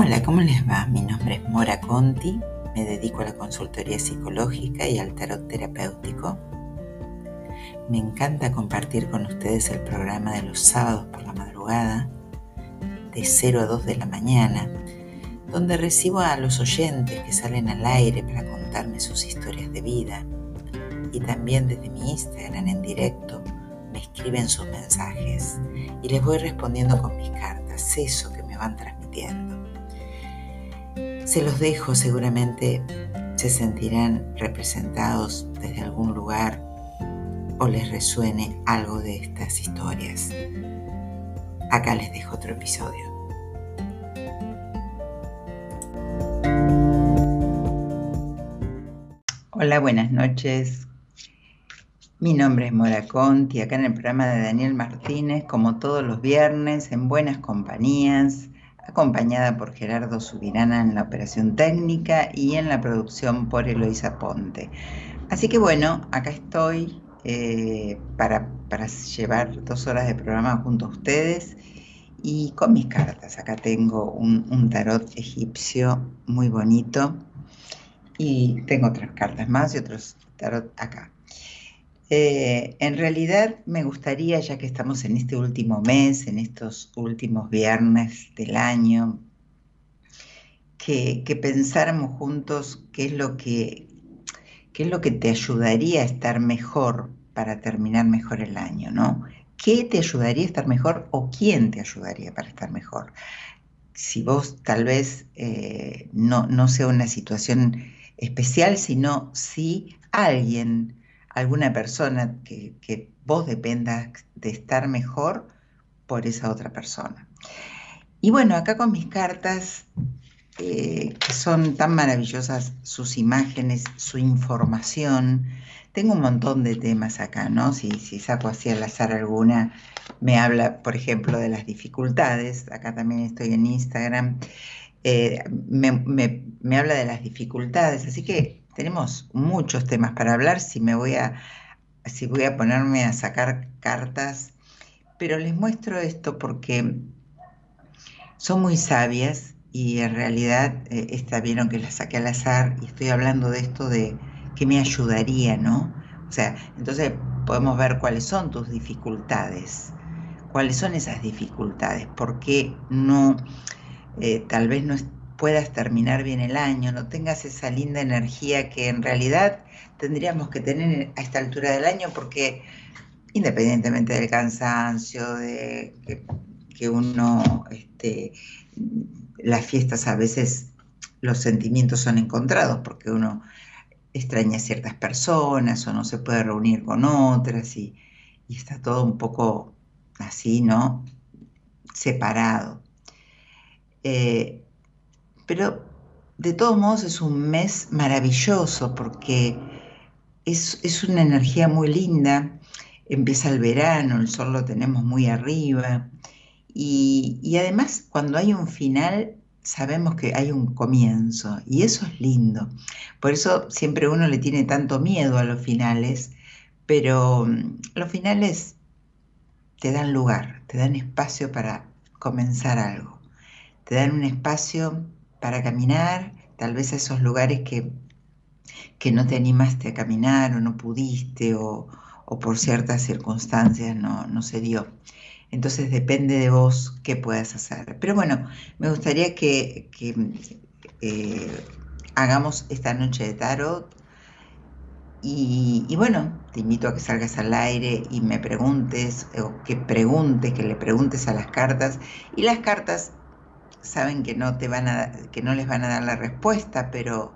Hola, ¿cómo les va? Mi nombre es Mora Conti, me dedico a la consultoría psicológica y al tarot terapéutico. Me encanta compartir con ustedes el programa de los sábados por la madrugada, de 0 a 2 de la mañana, donde recibo a los oyentes que salen al aire para contarme sus historias de vida. Y también desde mi Instagram en directo me escriben sus mensajes y les voy respondiendo con mis cartas, eso que me van transmitiendo. Se los dejo, seguramente se sentirán representados desde algún lugar o les resuene algo de estas historias. Acá les dejo otro episodio. Hola, buenas noches. Mi nombre es Mora Conti, acá en el programa de Daniel Martínez, como todos los viernes, en buenas compañías, acompañada por Gerardo Subirana en la operación técnica y en la producción por Eloisa Ponte. Así que bueno, acá estoy eh, para, llevar dos horas de programa junto a ustedes y con mis cartas. Acá tengo un tarot egipcio muy bonito y tengo otras cartas más y otros tarot acá. Eh, en realidad me gustaría, ya que estamos en este último mes, en estos últimos viernes del año, que, pensáramos juntos qué es lo que qué es lo que te ayudaría a estar mejor para terminar mejor el año, ¿no? ¿Qué te ayudaría a estar mejor o quién te ayudaría para estar mejor? Si vos tal vez eh, no, no sea una situación especial, sino si alguien alguna persona que, vos dependas de estar mejor por esa otra persona. Y bueno, acá con mis cartas, eh, que son tan maravillosas sus imágenes, su información, tengo un montón de temas acá, ¿no? Si, saco así al azar alguna, me habla, por ejemplo, de las dificultades, acá también estoy en Instagram, eh, me habla de las dificultades, así que tenemos muchos temas para hablar, si me voy a, si voy a ponerme a sacar cartas, pero les muestro esto porque son muy sabias y en realidad eh, esta vieron que la saqué al azar y estoy hablando de esto de que me ayudaría, ¿no? O sea, entonces podemos ver cuáles son tus dificultades, cuáles son esas dificultades, por qué no, eh, tal vez no, puedas terminar bien el año, no tengas esa linda energía que en realidad tendríamos que tener a esta altura del año porque independientemente del cansancio, de que, uno, este, las fiestas a veces los sentimientos son encontrados porque uno extraña a ciertas personas o no se puede reunir con otras y, está todo un poco así, ¿no? Separado. Eh, pero de todos modos es un mes maravilloso porque es, una energía muy linda. Empieza el verano, el sol lo tenemos muy arriba. Y, y además cuando hay un final sabemos que hay un comienzo y eso es lindo. Por eso siempre uno le tiene tanto miedo a los finales, pero mm, los finales te dan lugar, te dan espacio para comenzar algo, te dan un espacio para caminar, tal vez a esos lugares que, que no te animaste a caminar o no pudiste o, por ciertas circunstancias no, no, se dio. Entonces depende de vos qué puedas hacer. Pero bueno, me gustaría que, eh, hagamos esta noche de tarot. Y, y, bueno, te invito a que salgas al aire y me preguntes, o que preguntes, que le preguntes a las cartas. Y las cartas saben que no, te van a, que no les van a dar la respuesta, pero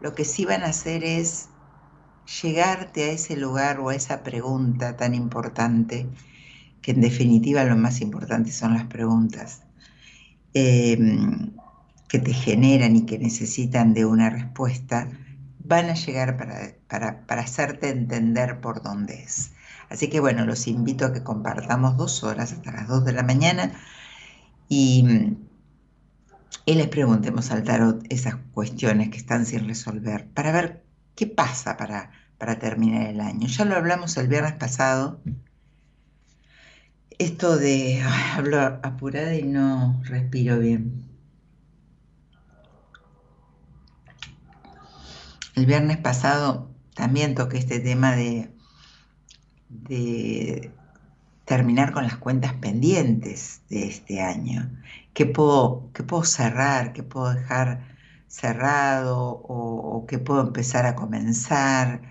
lo que sí van a hacer es llegarte a ese lugar o a esa pregunta tan importante, que en definitiva lo más importante son las preguntas, em, que te generan y que necesitan de una respuesta, van a llegar para, para, para hacerte entender por dónde es. Así que bueno, los invito a que compartamos dos horas hasta las dos de la mañana y y les preguntemos al tarot esas cuestiones que están sin resolver para ver qué pasa para, para terminar el año. Ya lo hablamos el viernes pasado, esto de hablo apurada y no respiro bien. El viernes pasado también toqué este tema de, de terminar con las cuentas pendientes de este año ¿Qué puedo, puedo cerrar? ¿Qué puedo dejar cerrado? ¿O, qué puedo empezar a comenzar?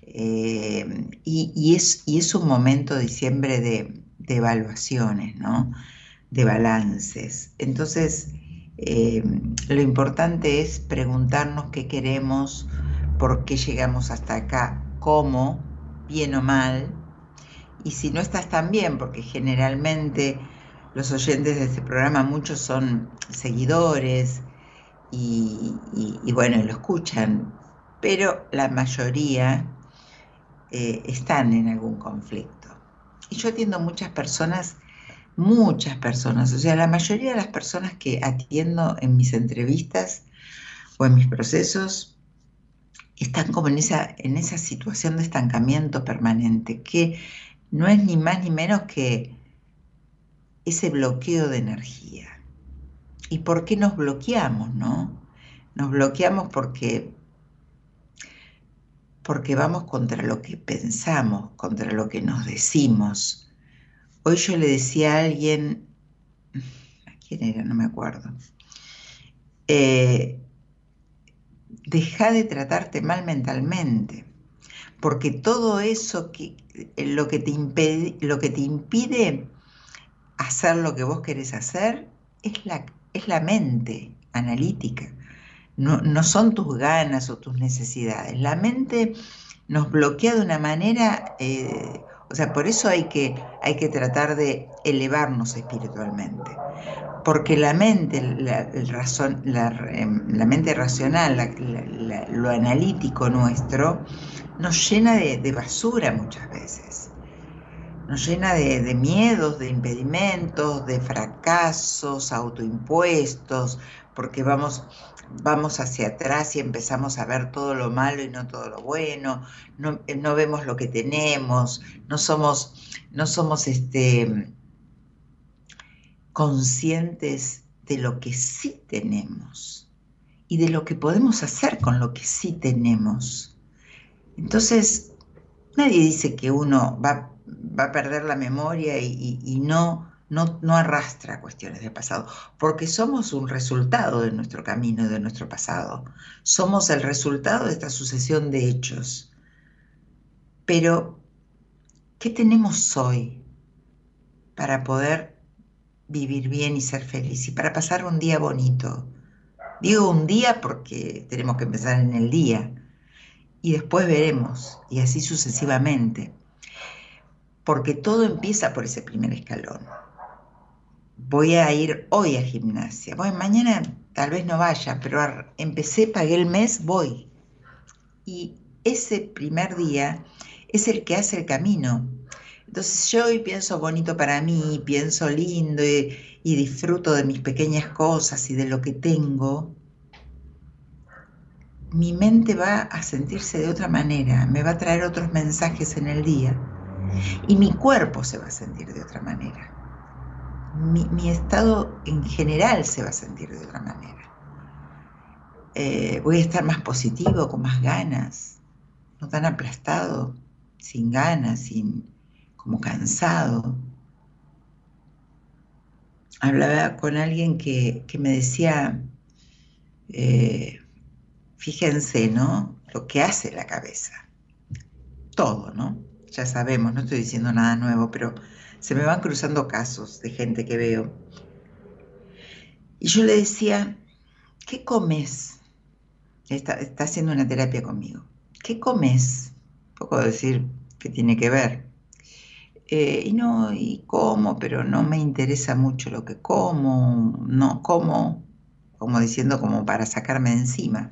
Eh, y, es, y, es, un momento, diciembre, de, de evaluaciones, ¿no? De balances. Entonces, eh, lo importante es preguntarnos qué queremos, por qué llegamos hasta acá, cómo, bien o mal, y si no estás tan bien, porque generalmente los oyentes de este programa, muchos son seguidores y, bueno, lo escuchan, pero la mayoría eh, están en algún conflicto. Y yo atiendo muchas personas muchas personas, o sea, la mayoría de las personas que atiendo en mis entrevistas o en mis procesos están como en esa, en esa situación de estancamiento permanente, que no es ni más ni menos que ese bloqueo de energía. ¿Y por qué nos bloqueamos, no? Nos bloqueamos porque porque vamos contra lo que pensamos, contra lo que nos decimos, Hoy yo le decía a alguien, ¿a quién era? No me acuerdo. Eh, deja de tratarte mal mentalmente, porque todo eso que lo que te impide, lo que te impide hacer lo que vos querés hacer es la, es la mente analítica. No, son tus ganas o tus necesidades. La mente nos bloquea de una manera eh, o sea, por eso hay que, hay que tratar de elevarnos espiritualmente. Porque la mente, la, razón, la, em, mente racional, lo analítico nuestro, nos llena de, basura muchas veces. Nos llena de, miedos, de impedimentos, de fracasos autoimpuestos, porque vamos vamos hacia atrás y empezamos a ver todo lo malo y no todo lo bueno, no, eh, vemos lo que tenemos, no somos, no somos este, conscientes de lo que sí tenemos y de lo que podemos hacer con lo que sí tenemos. Entonces, nadie dice que uno va, va a perder la memoria y no no, arrastra cuestiones del pasado, porque somos un resultado de nuestro camino, de nuestro pasado. Somos el resultado de esta sucesión de hechos. Pero, ¿qué tenemos hoy para poder vivir bien y ser feliz y para pasar un día bonito? Digo un día porque tenemos que empezar en el día y después veremos y así sucesivamente, porque todo empieza por ese primer escalón voy a ir hoy a gimnasia. Bueno, mañana tal vez no vaya, pero empecé, pagué el mes, voy. Y ese primer día es el que hace el camino. Entonces yo hoy pienso bonito para mí, pienso lindo y, y disfruto de mis pequeñas cosas y de lo que tengo. Mi mente va a sentirse de otra manera, me va a traer otros mensajes en el día y mi cuerpo se va a sentir de otra manera mi, estado en general se va a sentir de otra manera. Eh, voy a estar más positivo, con más ganas, no tan aplastado, sin ganas, sin, como cansado. Hablaba con alguien que, me decía, eh, fíjense, ¿no? Lo que hace la cabeza. Todo, ¿no? Ya sabemos, no estoy diciendo nada nuevo, pero se me van cruzando casos de gente que veo. Y yo le decía, ¿qué comes? Está, haciendo una terapia conmigo. ¿Qué comes? Poco decir que tiene que ver. Eh, y no, y como, pero no me interesa mucho lo que como, no como, como diciendo como para sacarme de encima.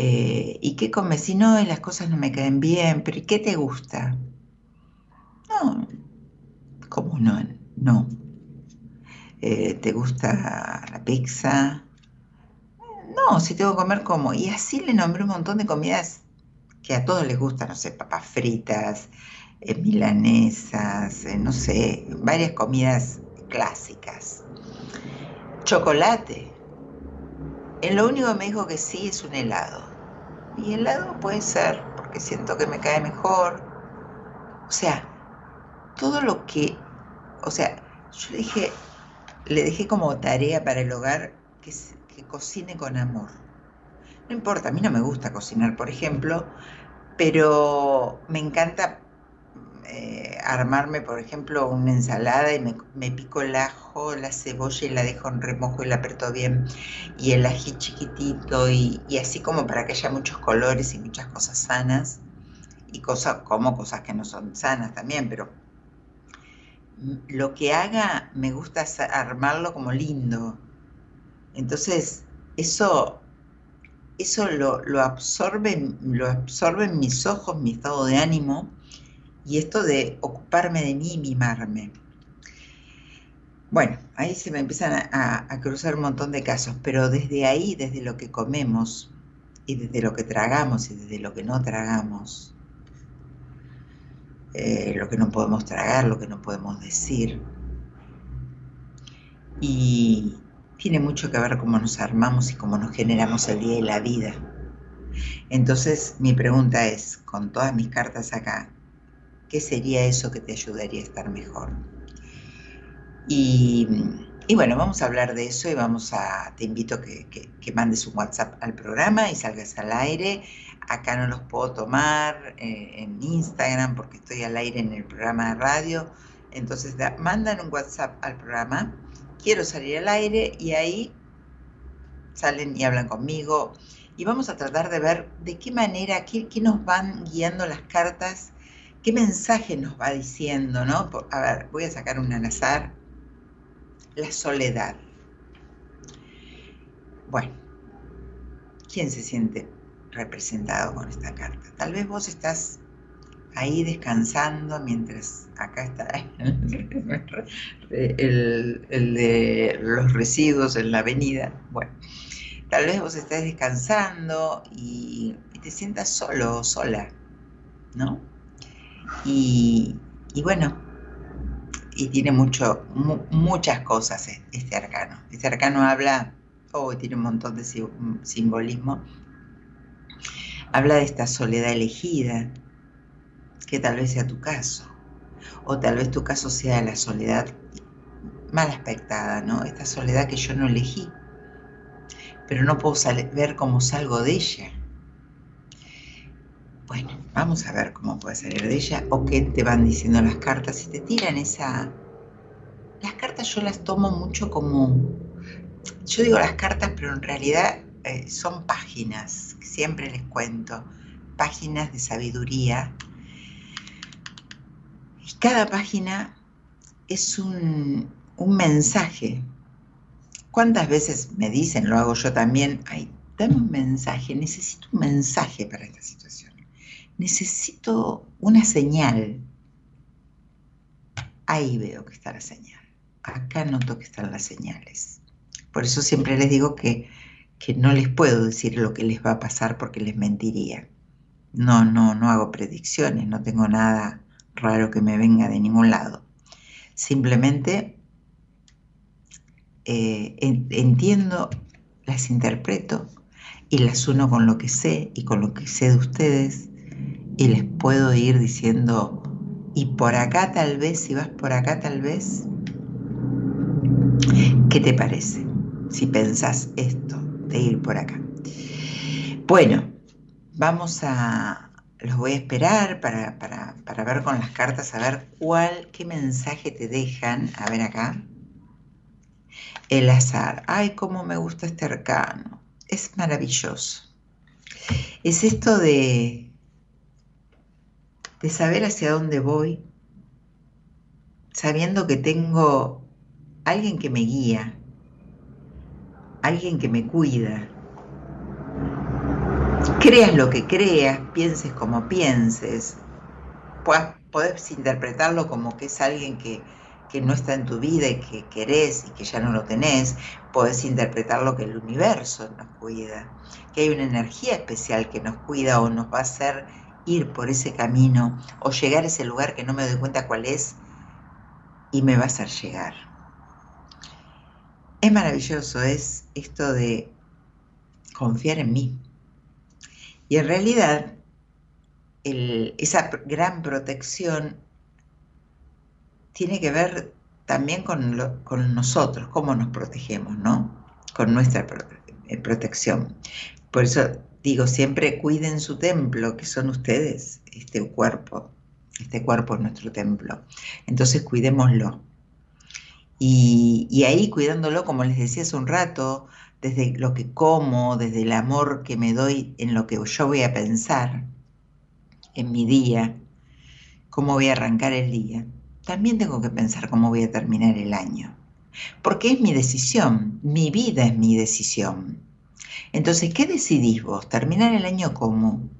Eh, ¿Y qué comes? Si no, las cosas no me caen bien, pero ¿y qué te gusta? No, ¿cómo no? No. Eh, ¿Te gusta la pizza? No, si tengo que comer como. Y así le nombré un montón de comidas que a todos les gustan, no sé, papas fritas, eh, milanesas, no sé, varias comidas clásicas. Chocolate. En lo único que me dijo que sí es un helado. Y helado puede ser, porque siento que me cae mejor. O sea, todo lo que, o sea, yo le dije, le dejé como tarea para el hogar que, que cocine con amor. No importa, a mí no me gusta cocinar, por ejemplo, pero me encanta eh, armarme, por ejemplo, una ensalada y me, pico el ajo, la cebolla y la dejo en remojo y la aprieto bien, y el ají chiquitito, y, así como para que haya muchos colores y muchas cosas sanas, y cosas como cosas que no son sanas también, pero lo que haga me gusta armarlo como lindo. Entonces, eso, eso lo, lo, absorbe, lo absorben mis ojos, mi estado de ánimo, y esto de ocuparme de mí y mimarme. Bueno, ahí se me empiezan a, cruzar un montón de casos, pero desde ahí, desde lo que comemos y desde lo que tragamos y desde lo que no tragamos, eh, lo que no podemos tragar, lo que no podemos decir, y tiene mucho que ver cómo nos armamos y cómo nos generamos el día y la vida. Entonces mi pregunta es, con todas mis cartas acá, ¿Qué sería eso que te ayudaría a estar mejor? Y, bueno, vamos a hablar de eso y vamos a, te invito a que, mandes un WhatsApp al programa y salgas al aire. Acá no los puedo tomar eh, en Instagram porque estoy al aire en el programa de radio. Entonces mandan un WhatsApp al programa, quiero salir al aire y ahí salen y hablan conmigo. Y vamos a tratar de ver de qué manera, qué, qué nos van guiando las cartas ¿Qué mensaje nos va diciendo, no? A ver, voy a sacar un al azar. La soledad. Bueno, ¿quién se siente representado con esta carta? Tal vez vos estás ahí descansando mientras acá está el, de los residuos en la avenida. Bueno, tal vez vos estés descansando y, y te sientas solo o sola, ¿no? Y, bueno, y tiene mucho, muchas cosas e, este arcano. Este arcano habla, oh, tiene un montón de simbolismo. Habla de esta soledad elegida, que tal vez sea tu caso, o tal vez tu caso sea la soledad mal aspectada, ¿no? Esta soledad que yo no elegí, pero no puedo ver cómo salgo de ella. Bueno, vamos a ver cómo puede salir de ella o qué te van diciendo las cartas. Si te tiran esa... Las cartas yo las tomo mucho como... Yo digo las cartas, pero en realidad eh, son páginas, siempre les cuento, páginas de sabiduría. Y cada página es un, un mensaje. ¿Cuántas veces me dicen, lo hago yo también, ay, dame un mensaje, necesito un mensaje para esta situación? Necesito una señal. Ahí veo que está la señal. Acá noto que están las señales. Por eso siempre les digo que, que no les puedo decir lo que les va a pasar porque les mentiría. No, no, no hago predicciones, no tengo nada raro que me venga de ningún lado. Simplemente eh, entiendo, las interpreto y las uno con lo que sé y con lo que sé de ustedes y les puedo ir diciendo, y por acá tal vez, si vas por acá tal vez, ¿qué te parece? Si pensás esto, de ir por acá. Bueno, vamos a, los voy a esperar para, para, ver con las cartas, a ver cuál, qué mensaje te dejan. A ver acá. El azar. Ay, cómo me gusta este arcano. Es maravilloso. Es esto de de saber hacia dónde voy, sabiendo que tengo alguien que me guía, alguien que me cuida. Creas lo que creas, pienses como pienses, puedes, interpretarlo como que es alguien que, que no está en tu vida y que querés y que ya no lo tenés, podés interpretarlo que el universo nos cuida, que hay una energía especial que nos cuida o nos va a hacer ir por ese camino o llegar a ese lugar que no me doy cuenta cuál es y me va a llegar. Es maravilloso, es esto de confiar en mí. Y en realidad, esa gran protección tiene que ver también con, con nosotros, cómo nos protegemos, ¿no? Con nuestra eh, protección. Por eso digo siempre, cuiden su templo, que son ustedes, este cuerpo. Este cuerpo es nuestro templo. Entonces cuidémoslo. Y, y, ahí cuidándolo, como les decía hace un rato, desde lo que como, desde el amor que me doy en lo que yo voy a pensar en mi día, cómo voy a arrancar el día, también tengo que pensar cómo voy a terminar el año. Porque es mi decisión, mi vida es mi decisión. Entonces, ¿qué decidís vos? ¿Terminar el año como?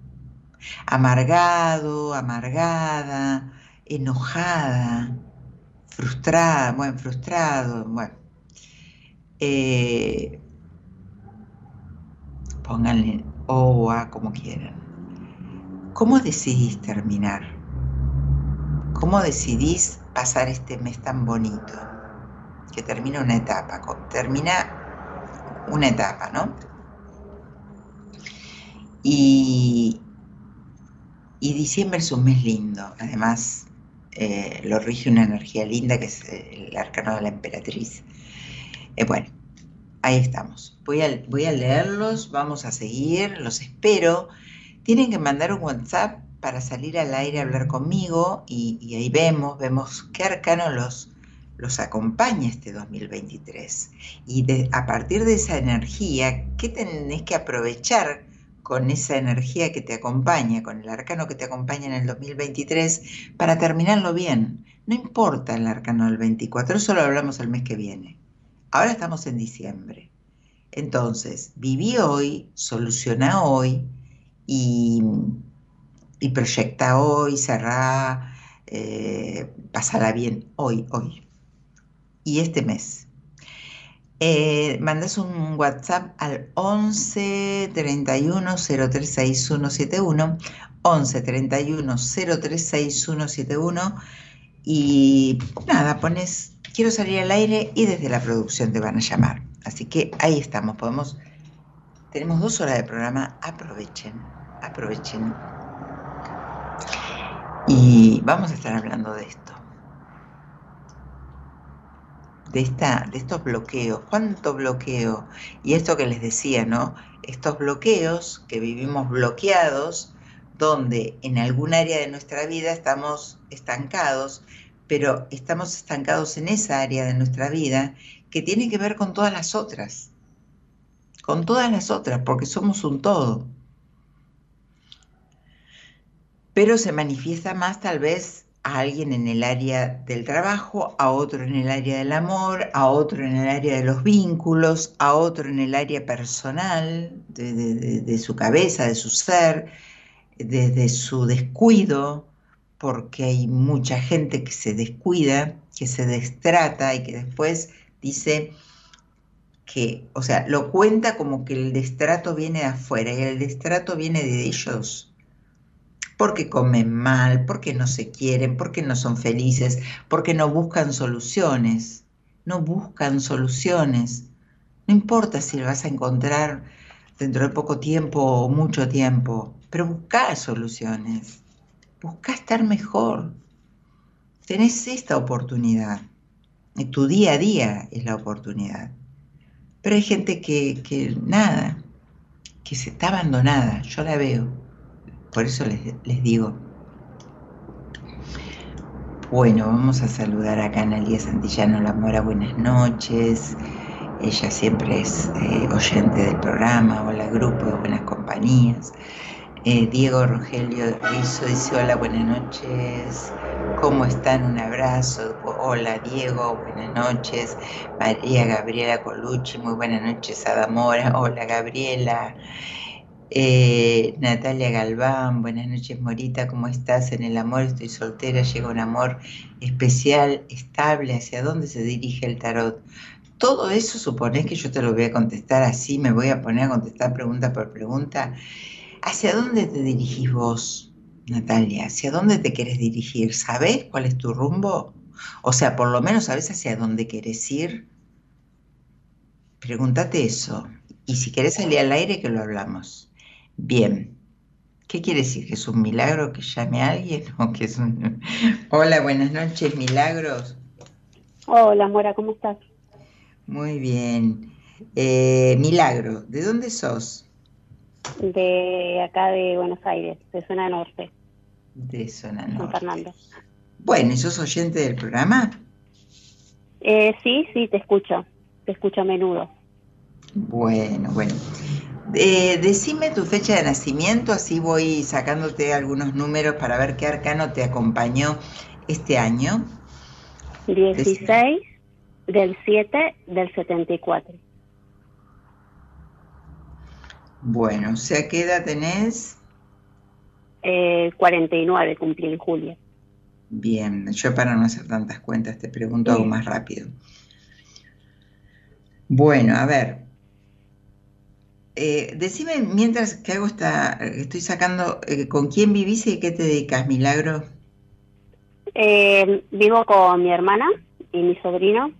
Amargado, amargada, enojada, frustrada, bueno, frustrado, bueno. Eh, pónganle O A como quieran. ¿Cómo decidís terminar? ¿Cómo decidís pasar este mes tan bonito? Que termina una etapa, termina una etapa, ¿no? Y, diciembre es un mes lindo, además eh, lo rige una energía linda que es el arcano de la emperatriz. Eh, bueno, ahí estamos. Voy a, leerlos, vamos a seguir, los espero. Tienen que mandar un WhatsApp para salir al aire a hablar conmigo y, ahí vemos, vemos qué arcano los acompaña este 2023. Y a partir de esa energía, ¿qué tenés que aprovechar con esa energía que te acompaña, con el arcano que te acompaña en el 2023, para terminarlo bien? No importa el arcano del 24, eso lo hablamos el mes que viene. Ahora estamos en diciembre. Entonces, viví hoy, soluciona hoy y, proyecta hoy, cerrá, eh, pasará bien hoy, hoy. Y este mes. Eh, mandas un WhatsApp al 11 31 036171, 11 31 036171 y nada, pones quiero salir al aire y desde la producción te van a llamar. Así que ahí estamos, podemos, tenemos dos horas de programa, aprovechen, aprovechen. Y vamos a estar hablando de esto. De, esta, de estos bloqueos, cuánto bloqueo, y esto que les decía, ¿no? Estos bloqueos que vivimos bloqueados, donde en algún área de nuestra vida estamos estancados, pero estamos estancados en esa área de nuestra vida que tiene que ver con todas las otras, con todas las otras, porque somos un todo. Pero se manifiesta más tal vez a alguien en el área del trabajo, a otro en el área del amor, a otro en el área de los vínculos, a otro en el área personal, de, su cabeza, de su ser, desde su descuido, porque hay mucha gente que se descuida, que se destrata y que después dice que, o sea, lo cuenta como que el destrato viene de afuera y el destrato viene de ellos. Porque comen mal, porque no se quieren, porque no son felices, porque no buscan soluciones. No buscan soluciones. No importa si lo vas a encontrar dentro de poco tiempo o mucho tiempo, pero busca soluciones. Busca estar mejor. Tenés esta oportunidad. Tu día a día es la oportunidad. Pero hay gente que, que nada, que se está abandonada. Yo la veo. Por eso les, digo. Bueno, vamos a saludar a Analia Santillano La Mora. Buenas noches. Ella siempre es eh, oyente del programa. Hola, grupo buenas compañías. Eh, Diego Rogelio Rizo dice hola, buenas noches. ¿Cómo están? Un abrazo. Hola Diego, buenas noches. María Gabriela Colucci, muy buenas noches. Adamora, hola Gabriela. Eh, Natalia Galván, buenas noches Morita, ¿cómo estás? En el amor estoy soltera, llega un amor especial, estable, ¿hacia dónde se dirige el tarot? Todo eso suponés que yo te lo voy a contestar así, me voy a poner a contestar pregunta por pregunta. ¿Hacia dónde te dirigís vos, Natalia? ¿Hacia dónde te querés dirigir? ¿Sabés cuál es tu rumbo? O sea, por lo menos sabés hacia dónde querés ir. Pregúntate eso Y si querés salir al aire, que lo hablamos. Bien. ¿Qué quiere decir? ¿Que es un milagro que llame a alguien? ¿O que es un... Hola, buenas noches, milagros. Hola, Mora, ¿cómo estás? Muy bien. Eh, milagro, ¿de dónde sos? De acá de Buenos Aires, de zona norte. De zona norte. San Fernando. Bueno, ¿y sos oyente del programa? Eh, sí, sí, te escucho. Te escucho a menudo. Bueno, bueno. Eh, decime tu fecha de nacimiento, así voy sacándote algunos números para ver qué arcano te acompañó este año. 16 del 7 del 74. Bueno, o sea, ¿qué edad tenés? Eh, 49 cumplí en julio. Bien, yo para no hacer tantas cuentas te pregunto algo más rápido. Bueno, a ver, eh, decime, mientras que hago esta, estoy sacando, eh, ¿con quién vivís y qué te dedicas, Milagro? Eh, vivo con mi hermana y mi sobrino.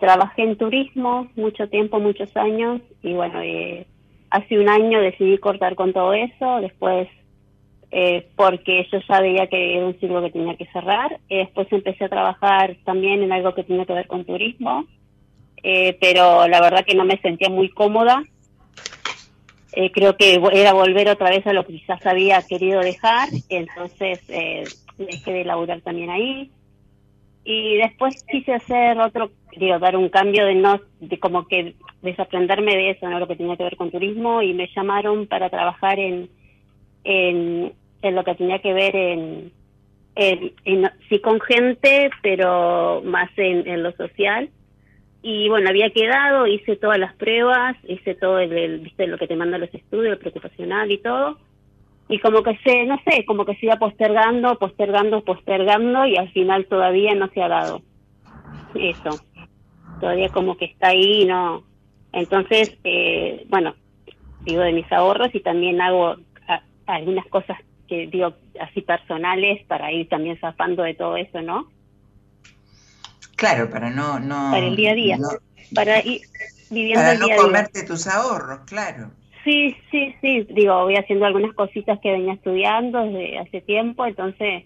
trabajé en turismo mucho tiempo, muchos años, y bueno, hace un año decidí cortar con todo eso, después porque yo ya veía que era un ciclo que tenía que cerrar. después empecé a trabajar también en algo que tenía que ver con turismo, pero la verdad que no me sentía muy cómoda eh, creo que era volver otra vez a lo que quizás había querido dejar, entonces eh, dejé de laburar también ahí. Y después quise hacer otro, digo, dar un cambio de no, de como que desaprenderme de eso, no lo que tenía que ver con turismo, y me llamaron para trabajar en, en, lo que tenía que ver en, sí con gente, pero más en lo social y bueno, había quedado, hice todas las pruebas, hice todo el, viste, lo que te manda los estudios, el preocupacional y todo. Y como que se, no sé, como que se iba postergando, postergando, postergando y al final todavía no se ha dado. Eso. Todavía como que está ahí, no. Entonces, eh, bueno, digo de mis ahorros y también hago algunas cosas que digo así personales para ir también zafando de todo eso, ¿no? Claro, para no... no para el día a día, para ir viviendo para el no día comerte tus ahorros, claro. Sí, sí, sí, digo, voy haciendo algunas cositas que venía estudiando desde hace tiempo, entonces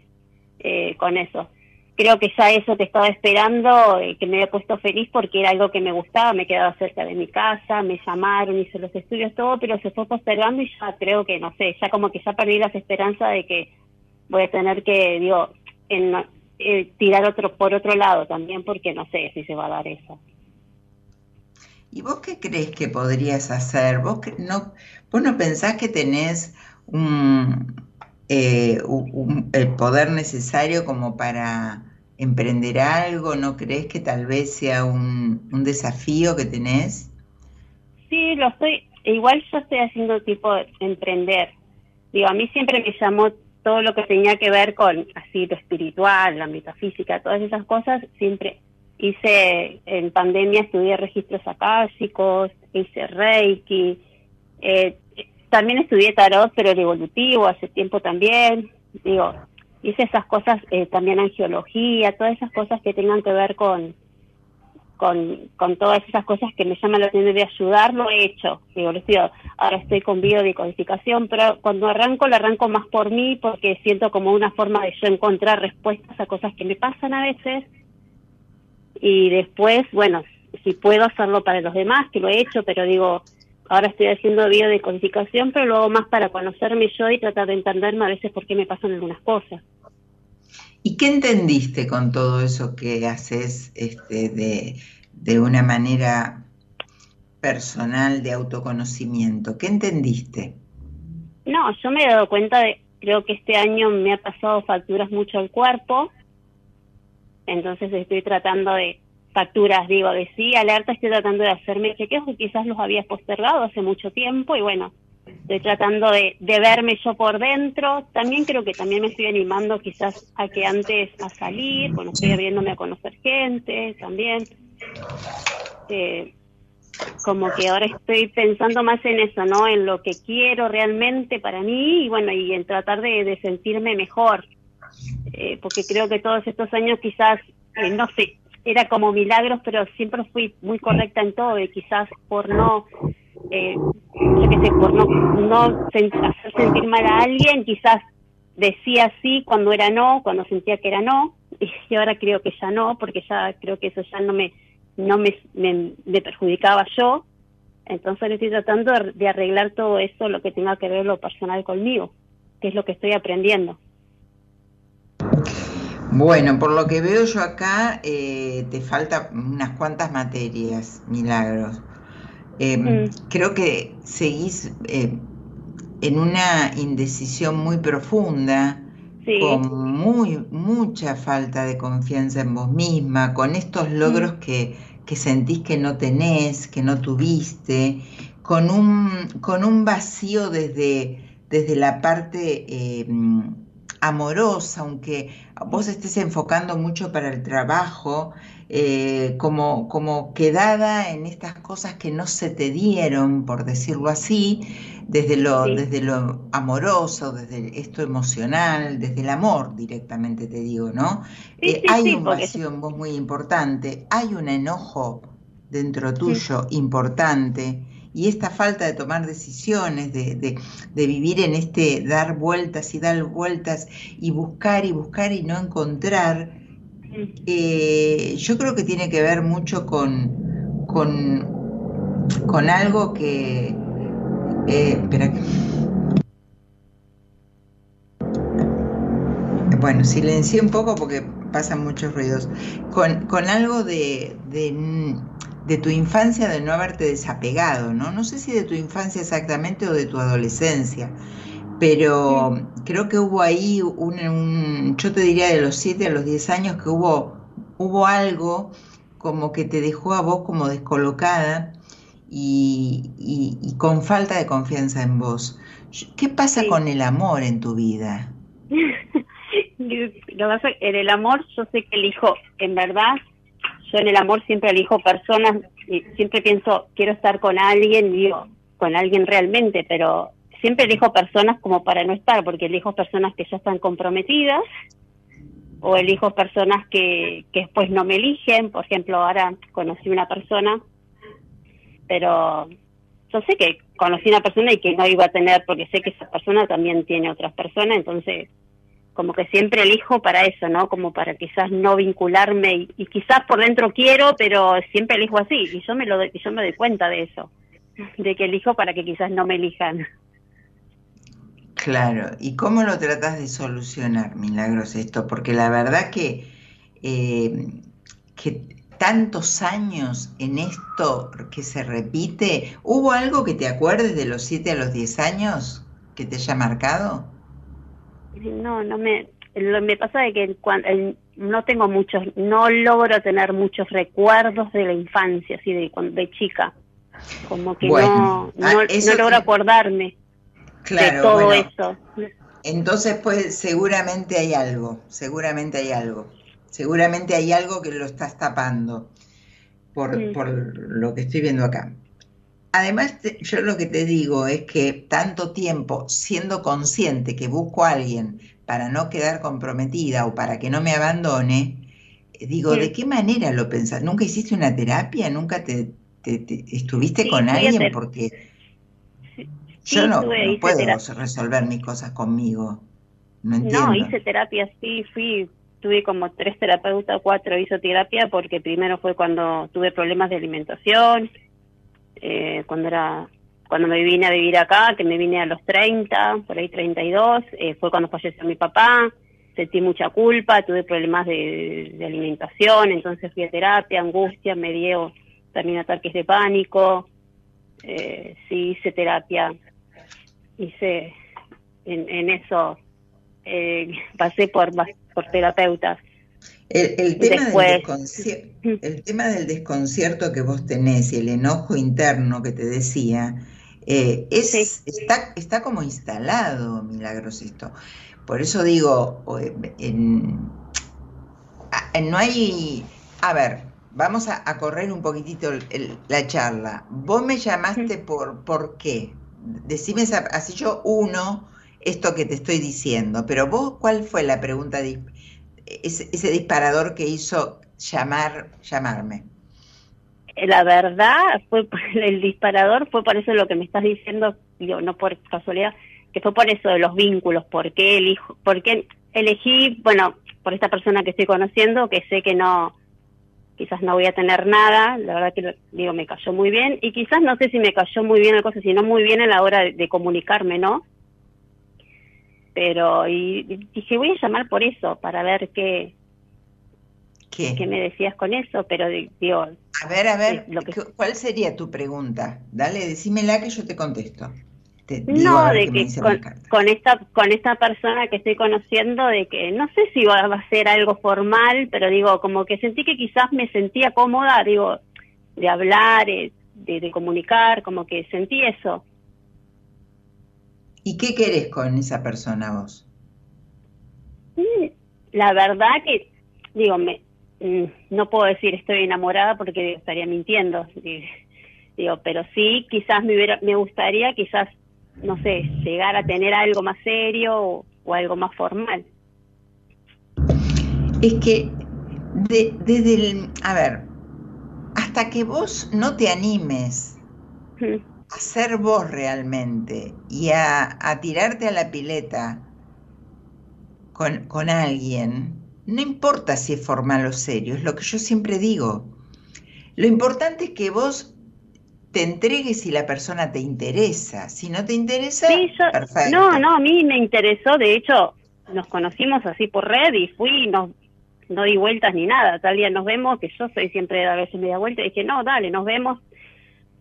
eh, con eso. Creo que ya eso que estaba esperando, eh, que me había puesto feliz porque era algo que me gustaba, me quedaba cerca de mi casa, me llamaron, hice los estudios, todo, pero se fue postergando y ya creo que, no sé, ya como que ya perdí las esperanzas de que voy a tener que, digo, en, eh, tirar otro por otro lado también porque no sé si se va a dar eso. ¿Y vos qué crees que podrías hacer? ¿Vos, no, vos no pensás que tenés eh, un, el poder necesario como para emprender algo? ¿No crees que tal vez sea un, un desafío que tenés? Sí, lo estoy, igual yo estoy haciendo tipo emprender. Digo, a mí siempre me llamó todo lo que tenía que ver con así lo espiritual, la metafísica, todas esas cosas, siempre hice en pandemia estudié registros akáshicos, hice reiki, eh, también estudié tarot, pero el evolutivo hace tiempo también, digo, hice esas cosas, eh, también angiología, todas esas cosas que tengan que ver con con, con todas esas cosas que me llaman la atención de ayudar, lo he hecho. Digo, ahora estoy con biodecodificación, pero cuando arranco, lo arranco más por mí porque siento como una forma de yo encontrar respuestas a cosas que me pasan a veces. Y después, bueno, si puedo hacerlo para los demás, que lo he hecho, pero digo, ahora estoy haciendo biodecodificación, pero lo hago más para conocerme yo y tratar de entenderme a veces por qué me pasan algunas cosas. ¿Y qué entendiste con todo eso que haces este, de, una manera personal de autoconocimiento? ¿Qué entendiste? No, yo me he dado cuenta de, creo que este año me ha pasado facturas mucho al cuerpo, entonces estoy tratando de facturas, digo, de sí, alerta, estoy tratando de hacerme chequeos que quizás los había postergado hace mucho tiempo y bueno, estoy tratando de, verme yo por dentro. También creo que también me estoy animando quizás a que antes a salir, bueno, estoy abriéndome a conocer gente también. Eh, como que ahora estoy pensando más en eso, ¿no? En lo que quiero realmente para mí y bueno, y en tratar de, sentirme mejor. Eh, porque creo que todos estos años quizás, eh, no sé, era como milagros, pero siempre fui muy correcta en todo y quizás por no eh, yo qué sé, por no, no hacer sentir mal a alguien, quizás decía sí cuando era no, cuando sentía que era no, y ahora creo que ya no, porque ya creo que eso ya no me, no me, me, perjudicaba yo. Entonces estoy tratando de arreglar todo eso, lo que tenga que ver lo personal conmigo, que es lo que estoy aprendiendo. Bueno, por lo que veo yo acá, eh, te falta unas cuantas materias, milagros. Em, mm. Creo que seguís eh, en una indecisión muy profunda, con muy, mucha falta de confianza en vos misma, con estos logros mm. que, que, sentís que no tenés, que no tuviste, con un, con un vacío desde, desde la parte em, amorosa, aunque vos estés enfocando mucho para el trabajo, eh, como, como quedada en estas cosas que no se te dieron, por decirlo así, desde lo, desde lo amoroso, desde esto emocional, desde el amor directamente te digo, ¿no? Eh, hay un vacío en vos muy importante, hay un enojo dentro tuyo importante y esta falta de tomar decisiones, de, vivir en este dar vueltas y dar vueltas y buscar y buscar y no encontrar, eh, yo creo que tiene que ver mucho con, con, con algo que... Eh, espera Bueno, silencié un poco porque pasan muchos ruidos. Con, con algo de, de de tu infancia de no haberte desapegado, ¿no? No sé si de tu infancia exactamente o de tu adolescencia, pero creo que hubo ahí un, yo te diría de los 7 a los 10 años que hubo, hubo algo como que te dejó a vos como descolocada y, con falta de confianza en vos. ¿Qué pasa con el amor en tu vida? en el amor yo sé que elijo, en verdad, yo en el amor siempre elijo personas, y siempre pienso, quiero estar con alguien, digo, con alguien realmente, pero siempre elijo personas como para no estar, porque elijo personas que ya están comprometidas, o elijo personas que, que después no me eligen, por ejemplo, ahora conocí una persona, pero yo sé que conocí una persona y que no iba a tener, porque sé que esa persona también tiene otras personas, entonces como que siempre elijo para eso, ¿no? Como para quizás no vincularme y, quizás por dentro quiero, pero siempre elijo así y yo me lo y yo me doy cuenta de eso, de que elijo para que quizás no me elijan. Claro, ¿y cómo lo tratas de solucionar, Milagros, esto? Porque la verdad que, eh, que tantos años en esto que se repite, ¿hubo algo que te acuerdes de los 7 a los 10 años que te haya marcado? No, no me, me pasa de que cuando, no tengo muchos, no logro tener muchos recuerdos de la infancia, así de, de chica. Como que no, no, ah, logro acordarme de todo eso. Entonces, pues seguramente hay algo, seguramente hay algo. Seguramente hay algo que lo estás tapando por, por lo que estoy viendo acá. Además, yo lo que te digo es que tanto tiempo siendo consciente que busco a alguien para no quedar comprometida o para que no me abandone, eh, digo, ¿de qué manera lo pensás? ¿Nunca hiciste una terapia? ¿Nunca te, estuviste con alguien? Porque yo no, puedo resolver mis cosas conmigo. No, entiendo. no, hice terapia, sí, fui, tuve como tres terapeutas, cuatro hizo terapia porque primero fue cuando tuve problemas de alimentación eh, cuando era cuando me vine a vivir acá, que me vine a los 30, por ahí 32, eh, fue cuando falleció mi papá, sentí mucha culpa, tuve problemas de, alimentación, entonces fui a terapia, angustia, me dio también ataques de pánico, eh, sí hice terapia, hice en, eso, eh, pasé por, por terapeutas. El, tema del el, tema del desconcierto que vos tenés y el enojo interno que te decía, eh, es, está, está como instalado, Milagros, esto. Por eso digo, no hay... A ver, vamos a, correr un poquitito la charla. Vos me llamaste por, ¿por qué? Decime así yo uno esto que te estoy diciendo, pero vos, ¿cuál fue la pregunta ese, disparador que hizo llamar, llamarme? la verdad fue el disparador fue por eso lo que me estás diciendo digo no por casualidad que fue por eso de los vínculos por qué elijo por qué elegí bueno por esta persona que estoy conociendo que sé que no quizás no voy a tener nada la verdad que digo me cayó muy bien y quizás no sé si me cayó muy bien la cosa sino muy bien a la hora de, comunicarme no pero y dije voy a llamar por eso para ver qué ¿Qué? me decías con eso, pero digo... A ver, a ver, ¿cuál sería tu pregunta? Dale, decímela que yo te contesto. No, de que con, esta con esta persona que estoy conociendo, de que no sé si va a ser algo formal, pero digo, como que sentí que quizás me sentía cómoda, digo, de hablar, eh, de, de comunicar, como que sentí eso. ¿Y qué querés con esa persona vos? La verdad que, digo, me, Mm, no puedo decir estoy enamorada porque estaría mintiendo, digo, pero sí, quizás me, hubiera, me gustaría, quizás, no sé, llegar a tener algo más serio o, algo más formal. Es que desde el, a ver, hasta que vos no te animes a ser vos realmente y a, a tirarte a la pileta con, con alguien, no importa si es formal o serio, es lo que yo siempre digo. Lo importante es que vos te entregues si la persona te interesa. Si no te interesa, perfecto. No, no, a mí me interesó. De hecho, nos conocimos así por red y fui, no, no di vueltas ni nada. Tal día nos vemos, que yo soy siempre a veces media vuelta, y dije, no, dale, nos vemos